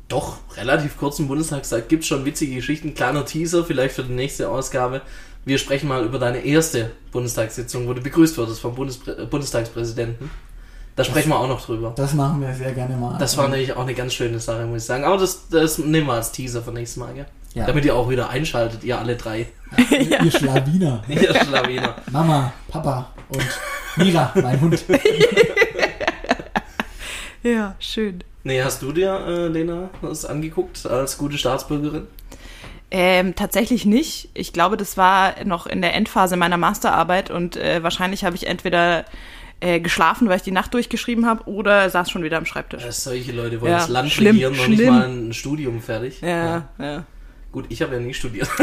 doch relativ kurzen Bundestagszeit gibt schon witzige Geschichten. Kleiner Teaser vielleicht für die nächste Ausgabe. Wir sprechen mal über deine erste Bundestagssitzung, wo du begrüßt wurdest vom Bundesprä äh, Bundestagspräsidenten. Da sprechen wir auch noch drüber. Das machen wir sehr gerne mal. Das war nämlich auch eine ganz schöne Sache, muss ich sagen. Aber das, das nehmen wir als Teaser für nächstes Mal, gell? Ja. Damit ihr auch wieder einschaltet, ihr alle drei. Ihr Schlawiner. Ihr Schlawiner. Mama, Papa und Mira, mein Hund. Ja, schön. Nee, hast du dir, äh, Lena, das angeguckt als gute Staatsbürgerin? Ähm, tatsächlich nicht. Ich glaube, das war noch in der Endphase meiner Masterarbeit und äh, wahrscheinlich habe ich entweder äh, geschlafen, weil ich die Nacht durchgeschrieben habe, oder saß schon wieder am Schreibtisch. Äh, solche Leute wollen Ja, das Land schlimm, regieren, noch nicht schlimm. mal ein Studium fertig. Ja, ja. Gut, ich habe ja nie studiert.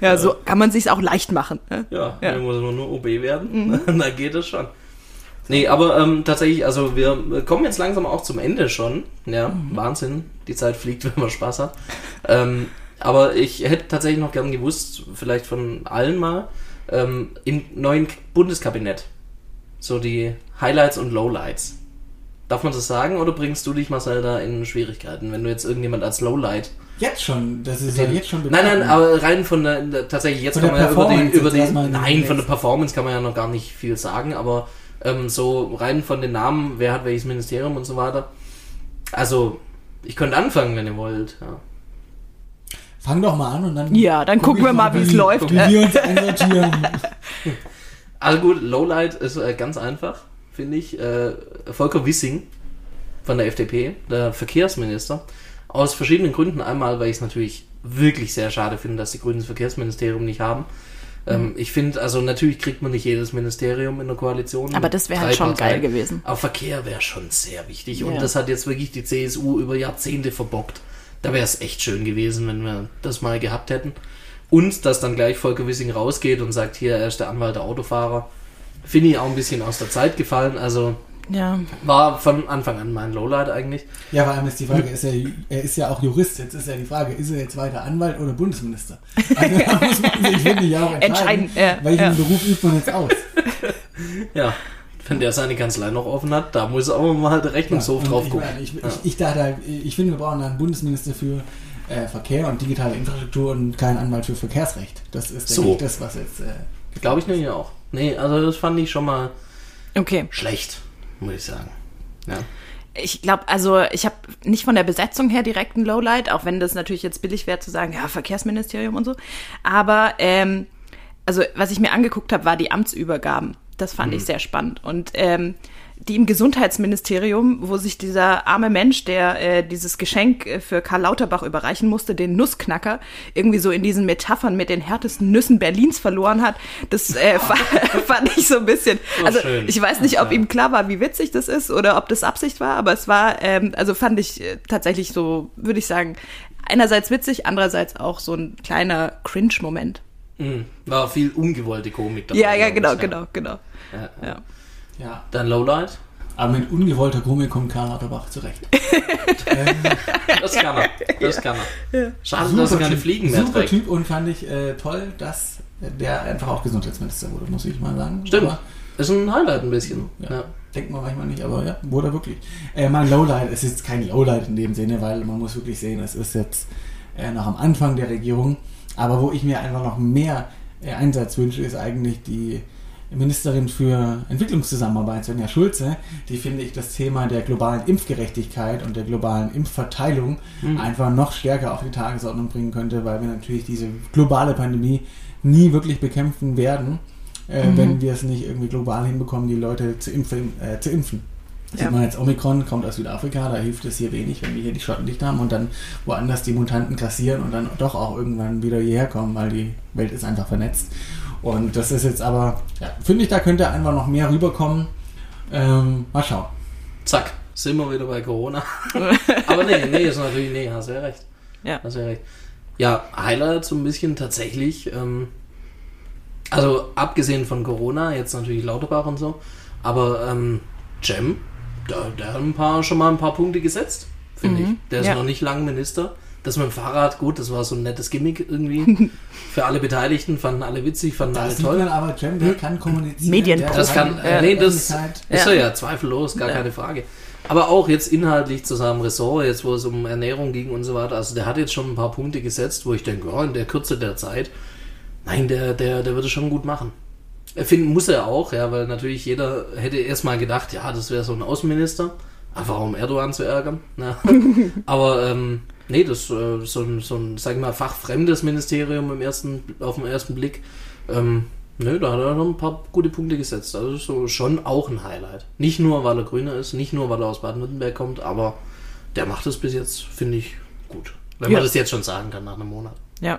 Ja, so kann man sich's auch leicht machen. Ne? ja, Ja. ja. muss nur, nur OB werden. Mhm. da geht es schon. Nee, aber ähm, tatsächlich, also wir kommen jetzt langsam auch zum Ende schon. Ja, Mhm. Wahnsinn. Die Zeit fliegt, wenn man Spaß hat. ähm, aber ich hätte tatsächlich noch gern gewusst, vielleicht von allen mal, ähm, im neuen Bundeskabinett. So die Highlights und Lowlights. Darf man das sagen oder bringst du dich, Marcel, da in Schwierigkeiten, wenn du jetzt irgendjemand als Lowlight Jetzt schon, das ist ja den- jetzt schon Nein, nein, bekannt. aber rein von der, tatsächlich jetzt Von kann man ja über die, Performance über erstmal nein, von der Performance kann man ja noch gar nicht viel sagen, aber ähm, so rein von den Namen, wer hat welches Ministerium und so weiter. Also, ich könnte anfangen, wenn ihr wollt. Ja. Fang doch mal an und dann. Ja, dann guck gucken wir mal, wie's wie- läuft. Wie wir uns einsortieren. Also gut, Lowlight ist äh, ganz einfach, finde ich. Äh, Volker Wissing von der FDP, der Verkehrsminister, aus verschiedenen Gründen. Einmal, weil ich es natürlich wirklich sehr schade finde, dass die Grünen das Verkehrsministerium nicht haben. Ähm, ich finde, also natürlich kriegt man nicht jedes Ministerium in der Koalition. Aber das wäre halt schon Parteien. geil gewesen. Aber Verkehr wäre schon sehr wichtig. Ja. Und das hat jetzt wirklich die CSU über Jahrzehnte verbockt. Da wäre es echt schön gewesen, wenn wir das mal gehabt hätten. Und dass dann gleich Volker Wissing rausgeht und sagt, hier, er ist der Anwalt der Autofahrer. Finde ich auch ein bisschen aus der Zeit gefallen. Also Ja. war von Anfang an mein Lowlight eigentlich. Ja, vor allem ist die Frage, ist er, er ist ja auch Jurist. Jetzt ist ja die Frage, ist er jetzt weiter Anwalt oder Bundesminister? Also da muss man sich, finde ich, auch entscheiden. Entscheiden, ja, welchen ja. Beruf übt man jetzt aus? Ja, wenn der seine Kanzlei noch offen hat, da muss aber mal der Rechnungshof und drauf ich, gucken. meine, ich, Ja. ich, ich dachte halt, ich finde, wir brauchen einen Bundesminister für äh, Verkehr und digitale Infrastruktur und keinen Anwalt für Verkehrsrecht. Das ist, denke So. ich, das, was jetzt. Äh, Glaube ich nämlich auch. Nee, also das fand ich schon mal Okay. schlecht, muss ich sagen. Ja. Ich glaube, also ich habe nicht von der Besetzung her direkt ein Lowlight, auch wenn das natürlich jetzt billig wäre zu sagen, ja, Verkehrsministerium und so. Aber ähm, also was ich mir angeguckt habe, war die Amtsübergaben. Das fand ich sehr spannend. Und ähm, die im Gesundheitsministerium, wo sich dieser arme Mensch, der äh, dieses Geschenk äh, für Karl Lauterbach überreichen musste, den Nussknacker, irgendwie so in diesen Metaphern mit den härtesten Nüssen Berlins verloren hat, das äh, fand ich so ein bisschen. Also ich weiß nicht, ob ihm klar war, wie witzig das ist oder ob das Absicht war, aber es war, ähm, also fand ich äh, tatsächlich so, würde ich sagen, einerseits witzig, andererseits auch so ein kleiner Cringe-Moment. Mhm. War viel ungewollte Komik dabei. Ja, ja, genau, genau, genau. Ja. Ja. Ja. Dann Lowlight. aber mit ungewollter Komik kommt Karl Lauterbach zurecht. Das kann er. Das kann er. Schade, dass er keine Typ, Fliegen mehr super trägt. Typ und fand ich äh, toll, dass der einfach auch Gesundheitsminister wurde, muss ich mal sagen. Stimmt. Aber, Ist ein Highlight ein bisschen. ja, Ja. Denkt man manchmal nicht, aber ja, wurde er wirklich. Äh, mein Lowlight, es ist kein Lowlight in dem Sinne, weil man muss wirklich sehen, es ist jetzt äh, noch am Anfang der Regierung, aber wo ich mir einfach noch mehr äh, Einsatz wünsche, ist eigentlich die Ministerin für Entwicklungszusammenarbeit, Svenja Schulze, die finde ich das Thema der globalen Impfgerechtigkeit und der globalen Impfverteilung einfach noch stärker auf die Tagesordnung bringen könnte, weil wir natürlich diese globale Pandemie nie wirklich bekämpfen werden, äh, wenn wir es nicht irgendwie global hinbekommen, die Leute zu impfen. Äh, zu impfen. Ja. Sieht man jetzt, Omikron kommt aus Südafrika, da hilft es hier wenig, wenn wir hier die Schotten dicht haben und dann woanders die Mutanten kassieren und dann doch auch irgendwann wieder hierher kommen, weil die Welt ist einfach vernetzt. Und das ist jetzt aber, ja, finde ich, da könnte einfach noch mehr rüberkommen. Ähm, mal schauen. Zack, sind wir wieder bei Corona. Aber nee, nee, ist natürlich, nee, hast du ja recht. Ja. Hast ja recht. Ja, Highlight so ein bisschen tatsächlich, ähm, also abgesehen von Corona, jetzt natürlich Lauterbach und so, aber ähm, Cem, der, der hat ein paar, schon mal ein paar Punkte gesetzt, finde ich. Der ist ja. noch nicht lang Minister. Das mit dem Fahrrad, gut, das war so ein nettes Gimmick irgendwie. Für alle Beteiligten, fanden alle witzig, fanden Da alle toll. man aber, Cem, der kann kommunizieren. Medienprofi. der Das kann, äh, nee, das ist Ja. ja, zweifellos, gar keine Frage. Aber auch jetzt inhaltlich zu seinem Ressort, jetzt wo es um Ernährung ging und so weiter, also der hat jetzt schon ein paar Punkte gesetzt, wo ich denke, ja, in der Kürze der Zeit, nein, der, der, der würde es schon gut machen. Er finden muss er auch, ja, weil natürlich jeder hätte erstmal gedacht, ja, das wäre so ein Außenminister, einfach um Erdogan zu ärgern. Na. Aber ähm, nee, das äh, so ein, so ein, sag ich mal, fachfremdes Ministerium im ersten, auf den ersten Blick. Ähm, nö, da hat er noch ein paar gute Punkte gesetzt. Also ist so schon auch ein Highlight. Nicht nur, weil er Grüner ist, nicht nur, weil er aus Baden-Württemberg kommt, aber der macht es bis jetzt, finde ich, gut. Wenn Ja. man das jetzt schon sagen kann nach einem Monat. Ja.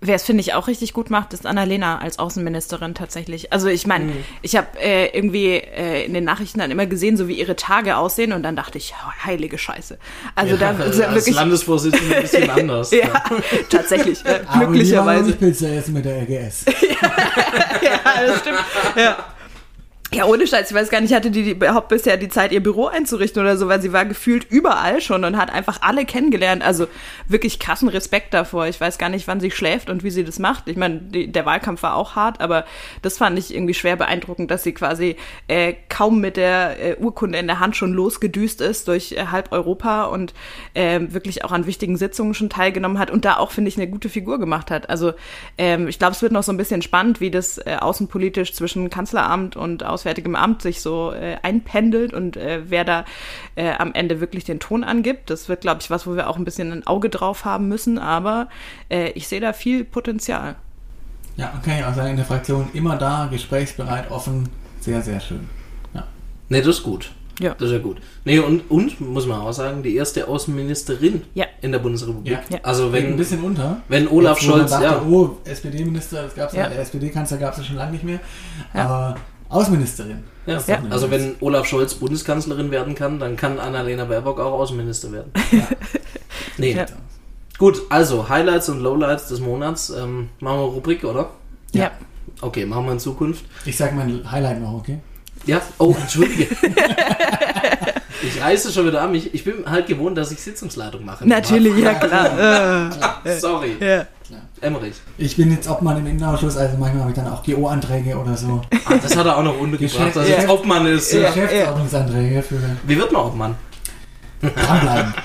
Wer es, finde ich, auch richtig gut macht, ist Annalena als Außenministerin tatsächlich. Also ich meine, ich habe äh, irgendwie äh, in den Nachrichten dann immer gesehen, so wie ihre Tage aussehen und dann dachte ich, oh, heilige Scheiße. Also da ist ja wirklich... Landesvorsitzender ein bisschen anders. Ja, tatsächlich, äh, Aber glücklicherweise. nicht Pilze essen mit der RGS. ja, das stimmt. Ja. Ja, ohne Scheiß, ich weiß gar nicht, hatte die, überhaupt bisher die Zeit, ihr Büro einzurichten oder so, weil sie war gefühlt überall schon und hat einfach alle kennengelernt. Also wirklich krassen Respekt davor. Ich weiß gar nicht, wann sie schläft und wie sie das macht. Ich meine, die, der Wahlkampf war auch hart, aber das fand ich irgendwie schwer beeindruckend, dass sie quasi äh, kaum mit der äh, Urkunde in der Hand schon losgedüst ist durch äh, halb Europa und äh, wirklich auch an wichtigen Sitzungen schon teilgenommen hat und da auch, finde ich, eine gute Figur gemacht hat. Also ähm, ich glaube, es wird noch so ein bisschen spannend, wie das äh, außenpolitisch zwischen Kanzleramt und Auswärtigem Amt sich so äh, einpendelt und äh, wer da äh, am Ende wirklich den Ton angibt. Das wird, glaube ich, was, wo wir auch ein bisschen ein Auge drauf haben müssen, aber äh, ich sehe da viel Potenzial. Ja, auch sagen, in der Fraktion immer da, gesprächsbereit, offen, sehr, sehr schön. Ja. Nee, das ist gut. Ja. Das ist ja gut. Nee, und, und, muss man auch sagen, die erste Außenministerin Ja. in der Bundesrepublik. Ja. Also Geht ein wenn, bisschen unter. wenn Olaf Jetzt, Scholz, dachte, ja, oh, SPD-Minister, das gab's ja. Ja. der SPD-Kanzler gab es ja schon lange nicht mehr. Ja. Aber Außenministerin. ja. Eine also News. wenn Olaf Scholz Bundeskanzlerin werden kann, dann kann Annalena Baerbock auch Außenminister werden. Nee. Ja. Gut, also Highlights und Lowlights des Monats. Ähm, machen wir Rubrik, oder? Ja. Ja. Okay, machen wir in Zukunft. Ich sag mein Highlight noch, okay? Ja, oh, entschuldige. ich reiße schon wieder an. Ich, ich bin halt gewohnt, dass ich Sitzungsleitung mache. Natürlich, ja klar. Sorry. Äh, ja. Emmerich. Ich bin jetzt Obmann im Innenausschuss, also manchmal habe ich dann auch GO-Anträge oder so. Ah, das hat er auch noch untergebracht, Geschäft- dass jetzt. Obmann ist. Ja. Geschäftsordnungsanträge für Wie wird man Obmann? dranbleiben.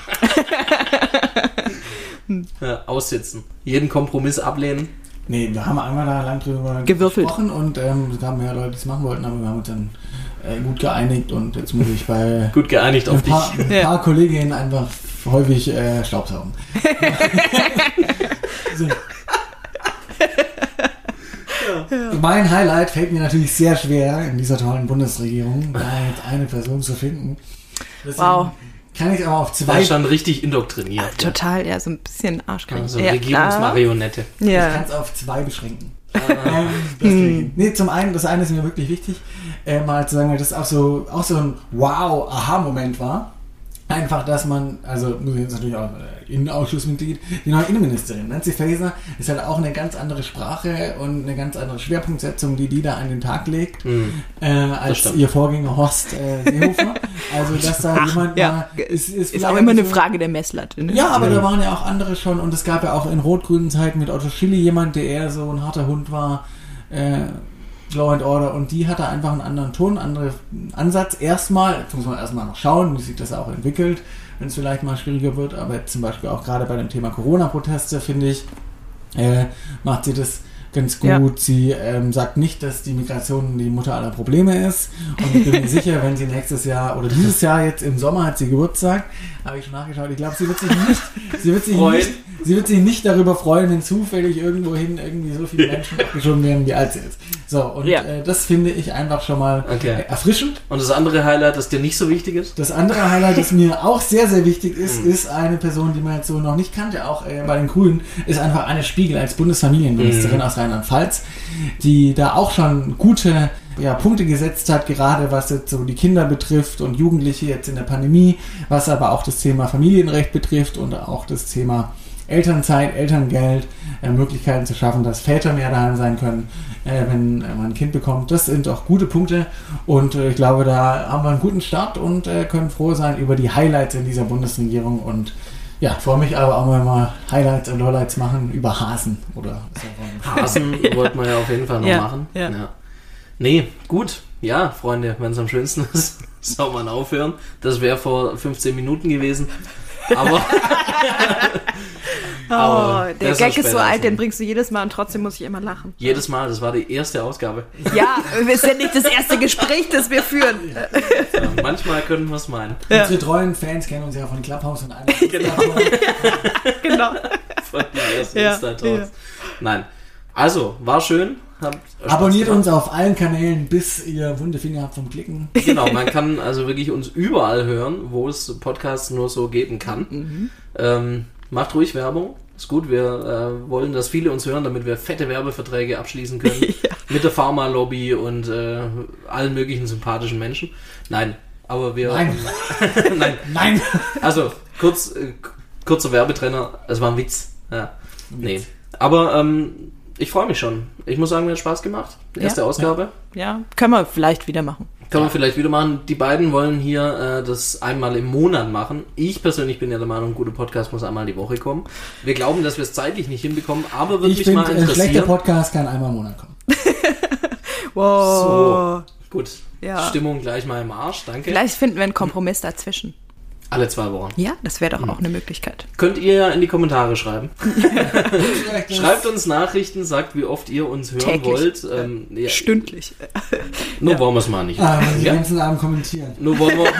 Ja, aussitzen. Jeden Kompromiss ablehnen. Nee, wir haben einmal da lang drüber Gewürfelt. gesprochen und ähm, es gab mehr Leute, die es machen wollten, aber wir haben uns dann äh, gut geeinigt und jetzt muss ich bei Gut geeinigt ein auf dich. paar, ein Ja. paar Kolleginnen einfach häufig äh, Staubsaugen. so, Mein Highlight fällt mir natürlich sehr schwer, in dieser tollen Bundesregierung da jetzt eine Person zu finden. Deswegen Wow. Kann ich aber auf War zwei schon richtig indoktriniert. Total, ja, so ein bisschen Arschkrieg. Ja, so ja, Regierungsmarionette. Ich Ja. kann es auf zwei beschränken. ähm, deswegen. Nee, zum einen, das eine ist mir wirklich wichtig, äh, mal zu sagen, weil das auch so, auch so ein Wow-Aha-Moment war. Einfach, dass man, also muss ich jetzt natürlich auch äh, Innenausschussmitglied, die neue Innenministerin, Nancy Faeser, ist halt auch eine ganz andere Sprache und eine ganz andere Schwerpunktsetzung, die die da an den Tag legt, äh, als ihr Vorgänger Horst äh, Seehofer. Also, dass da Ach, jemand ja. mal, ist, ist, Ist auch immer eine so- Frage der Messlatte. Ne? ja, aber da waren ja auch andere schon und es gab ja auch in rot-grünen Zeiten mit Otto Schilly jemand, der eher so ein harter Hund war, äh, Law and Order und die hatte einfach einen anderen Ton, einen anderen Ansatz. Erstmal, jetzt muss man erstmal noch schauen, wie sich das auch entwickelt, wenn es vielleicht mal schwieriger wird, aber zum Beispiel auch gerade bei dem Thema Corona-Proteste, finde ich, äh, macht sie das ganz gut. Ja. Sie ähm, sagt nicht, dass die Migration die Mutter aller Probleme ist. Und ich bin mir sicher, wenn sie nächstes Jahr oder dieses Jahr jetzt im Sommer hat sie Geburtstag, habe ich schon nachgeschaut. Ich glaube, sie wird sich nicht, sie wird sich Freuen. nicht, sie wird sich nicht darüber freuen, wenn zufällig irgendwohin irgendwie so viele Menschen abgeschoben werden, wie alt sie ist. So, und Ja. äh, das finde ich einfach schon mal Okay. erfrischend. Und das andere Highlight, das dir nicht so wichtig ist? Das andere Highlight, das mir auch sehr, sehr wichtig ist, Mhm. ist eine Person, die man jetzt so noch nicht kannte, auch äh, bei den Grünen, ist einfach Anne Spiegel als Bundesfamilienministerin Mhm. aus Rheinland-Pfalz, die da auch schon gute ja, Punkte gesetzt hat, gerade was jetzt so die Kinder betrifft und Jugendliche jetzt in der Pandemie, was aber auch das Thema Familienrecht betrifft und auch das Thema Elternzeit, Elterngeld, äh, Möglichkeiten zu schaffen, dass Väter mehr daheim sein können, äh, wenn äh, man ein Kind bekommt. Das sind auch gute Punkte und äh, ich glaube, da haben wir einen guten Start und äh, können froh sein über die Highlights in dieser Bundesregierung und ja, freue mich aber auch mal, mal Highlights und Lowlights machen über Hasen oder so. Hasen wollten wir ja auf jeden Fall noch Ja, machen. ja. Nee, gut. Ja, Freunde, wenn es am schönsten ist, soll man aufhören. Das wäre vor 15 Minuten gewesen. Aber Oh, der Gag ist so alt, den bringst du jedes Mal und trotzdem muss ich immer lachen. jedes Mal, das war die erste Ausgabe. Ja, ist ja nicht das erste Gespräch, das wir führen. Ja, manchmal können wir es meinen. Unsere treuen Fans kennen uns ja von Clubhouse und einer. genau. Von den ersten Ja, Insta-Talks. ja. Nein. Also, war schön. Abonniert uns auf allen Kanälen, bis ihr wunde Finger habt vom Klicken. Genau, man kann also wirklich uns überall hören, wo es Podcasts nur so geben kann. Ähm, macht ruhig Werbung. Ist gut, wir äh, wollen, dass viele uns hören, damit wir fette Werbeverträge abschließen können. Mit der Pharma-Lobby und äh, allen möglichen sympathischen Menschen. Nein, aber wir. Nein. Nein. Nein! Also, kurz, äh, kurzer Werbetrenner. Es war ein Witz. Ja. Nee. Aber ähm, ich freue mich schon. Ich muss sagen, mir hat Spaß gemacht. Erste Ja. Ausgabe. Ja, können wir vielleicht wieder machen. Können wir vielleicht wieder machen. Die beiden wollen hier äh, das einmal im Monat machen. Ich persönlich bin ja der Meinung, ein guter Podcast muss einmal die Woche kommen. Wir glauben, dass wir es zeitlich nicht hinbekommen, aber würde Ich mich finde, mal ein schlechter interessieren. Podcast kann einmal im Monat kommen. Wow. Gut. Ja. Stimmung gleich mal im Arsch, danke. Vielleicht finden wir einen Kompromiss dazwischen. Alle zwei Wochen. Ja, das wäre doch auch eine Möglichkeit. Könnt ihr ja in die Kommentare schreiben. Schreibt uns Nachrichten, sagt, wie oft ihr uns hören Täglich. wollt. Ähm, ja, Stündlich. nur wollen wir es mal nicht. Ah, wenn Sie ja? den ganzen Abend kommentieren. Nur wollen wir,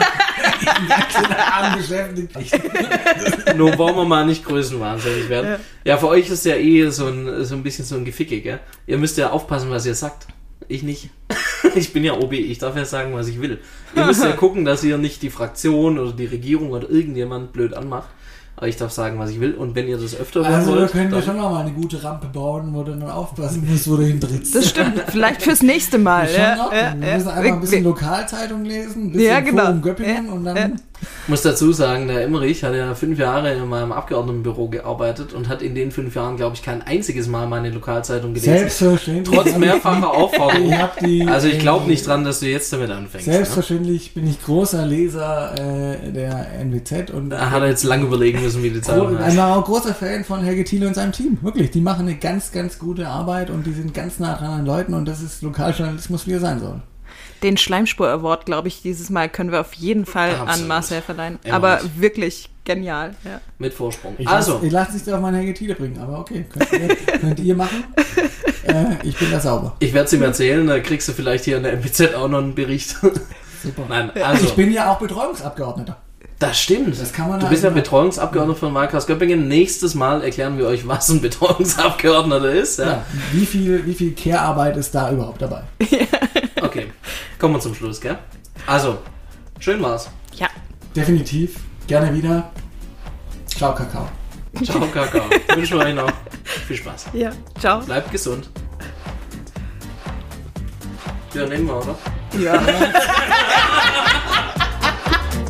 Den ganzen Abend beschäftigt. nur wollen wir mal nicht größenwahnsinnig werden. Ja. für euch ist ja eh so ein, so ein bisschen so ein Geficke, gell? Ihr müsst ja aufpassen, was ihr sagt. Ich nicht. Ich bin ja OB, ich darf ja sagen, was ich will. Ihr müsst ja gucken, dass ihr nicht die Fraktion oder die Regierung oder irgendjemand blöd anmacht. Aber ich darf sagen, was ich will. Und wenn ihr das öfter hören Also, da wollt, können wir schon mal eine gute Rampe bauen, wo du dann aufpassen musst, wo du hintrittst. Das stimmt. Vielleicht fürs nächste Mal. Schon Ja, noch. ja, wir ja. müssen einfach ein bisschen Lokalzeitung lesen, ein bisschen Ja, genau. Forum Göppingen Ja, und dann ja. Ich muss dazu sagen, der Emmerich hat ja fünf Jahre in meinem Abgeordnetenbüro gearbeitet und hat in den fünf Jahren, glaube ich, kein einziges Mal meine Lokalzeitung gelesen. selbstverständlich. Trotz mehrfacher Aufforderung. Ich Also ich glaube äh, nicht dran, dass du jetzt damit anfängst. Ne? Selbstverständlich bin ich großer Leser äh, der NWZ und Da hat er jetzt lange überlegen müssen, wie die Zeitung heißt. war auch großer Fan von Helge Thiele und seinem Team. Wirklich, die machen eine ganz, ganz gute Arbeit und die sind ganz nah dran an Leuten und das ist Lokaljournalismus, wie er sein soll. Den Schleimspur Award, glaube ich, dieses Mal können wir auf jeden Fall Absolut. an Marcel verleihen. Immer Aber nicht. wirklich genial. Ja. Mit Vorsprung. Ich also, lass, ich lasse nicht auf meinen Helge Thiele bringen, aber okay, könnt ihr, könnt ihr machen. Äh, ich bin da sauber. ich werde es ihm erzählen, da kriegst du vielleicht hier in der MPZ auch noch einen Bericht. Super. Nein, also, ich bin ja auch Betreuungsabgeordneter. Das stimmt. Das kann man du bist ja halt- Betreuungsabgeordneter von Wahlkreis Göppingen. Nächstes Mal erklären wir euch, was ein Betreuungsabgeordneter ist. Ja? Ja, wie viel, wie viel Care-Arbeit ist da überhaupt dabei? Kommen wir zum Schluss, gell? Also, schön war's. Ja. Definitiv. Gerne wieder. Ciao, Kakao. Ciao, Kakao. Wünschen wir euch noch viel Spaß. Ja. Ciao. Bleibt gesund. Ja, nehmen wir, oder? Ja.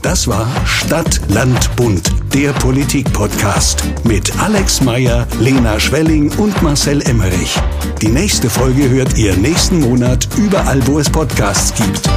Das war Stadt, Land, Bund, der Politik-Podcast mit Alex Meyer, Lena Schwelling und Marcel Emmerich. Die nächste Folge hört ihr nächsten Monat überall, wo es Podcasts gibt.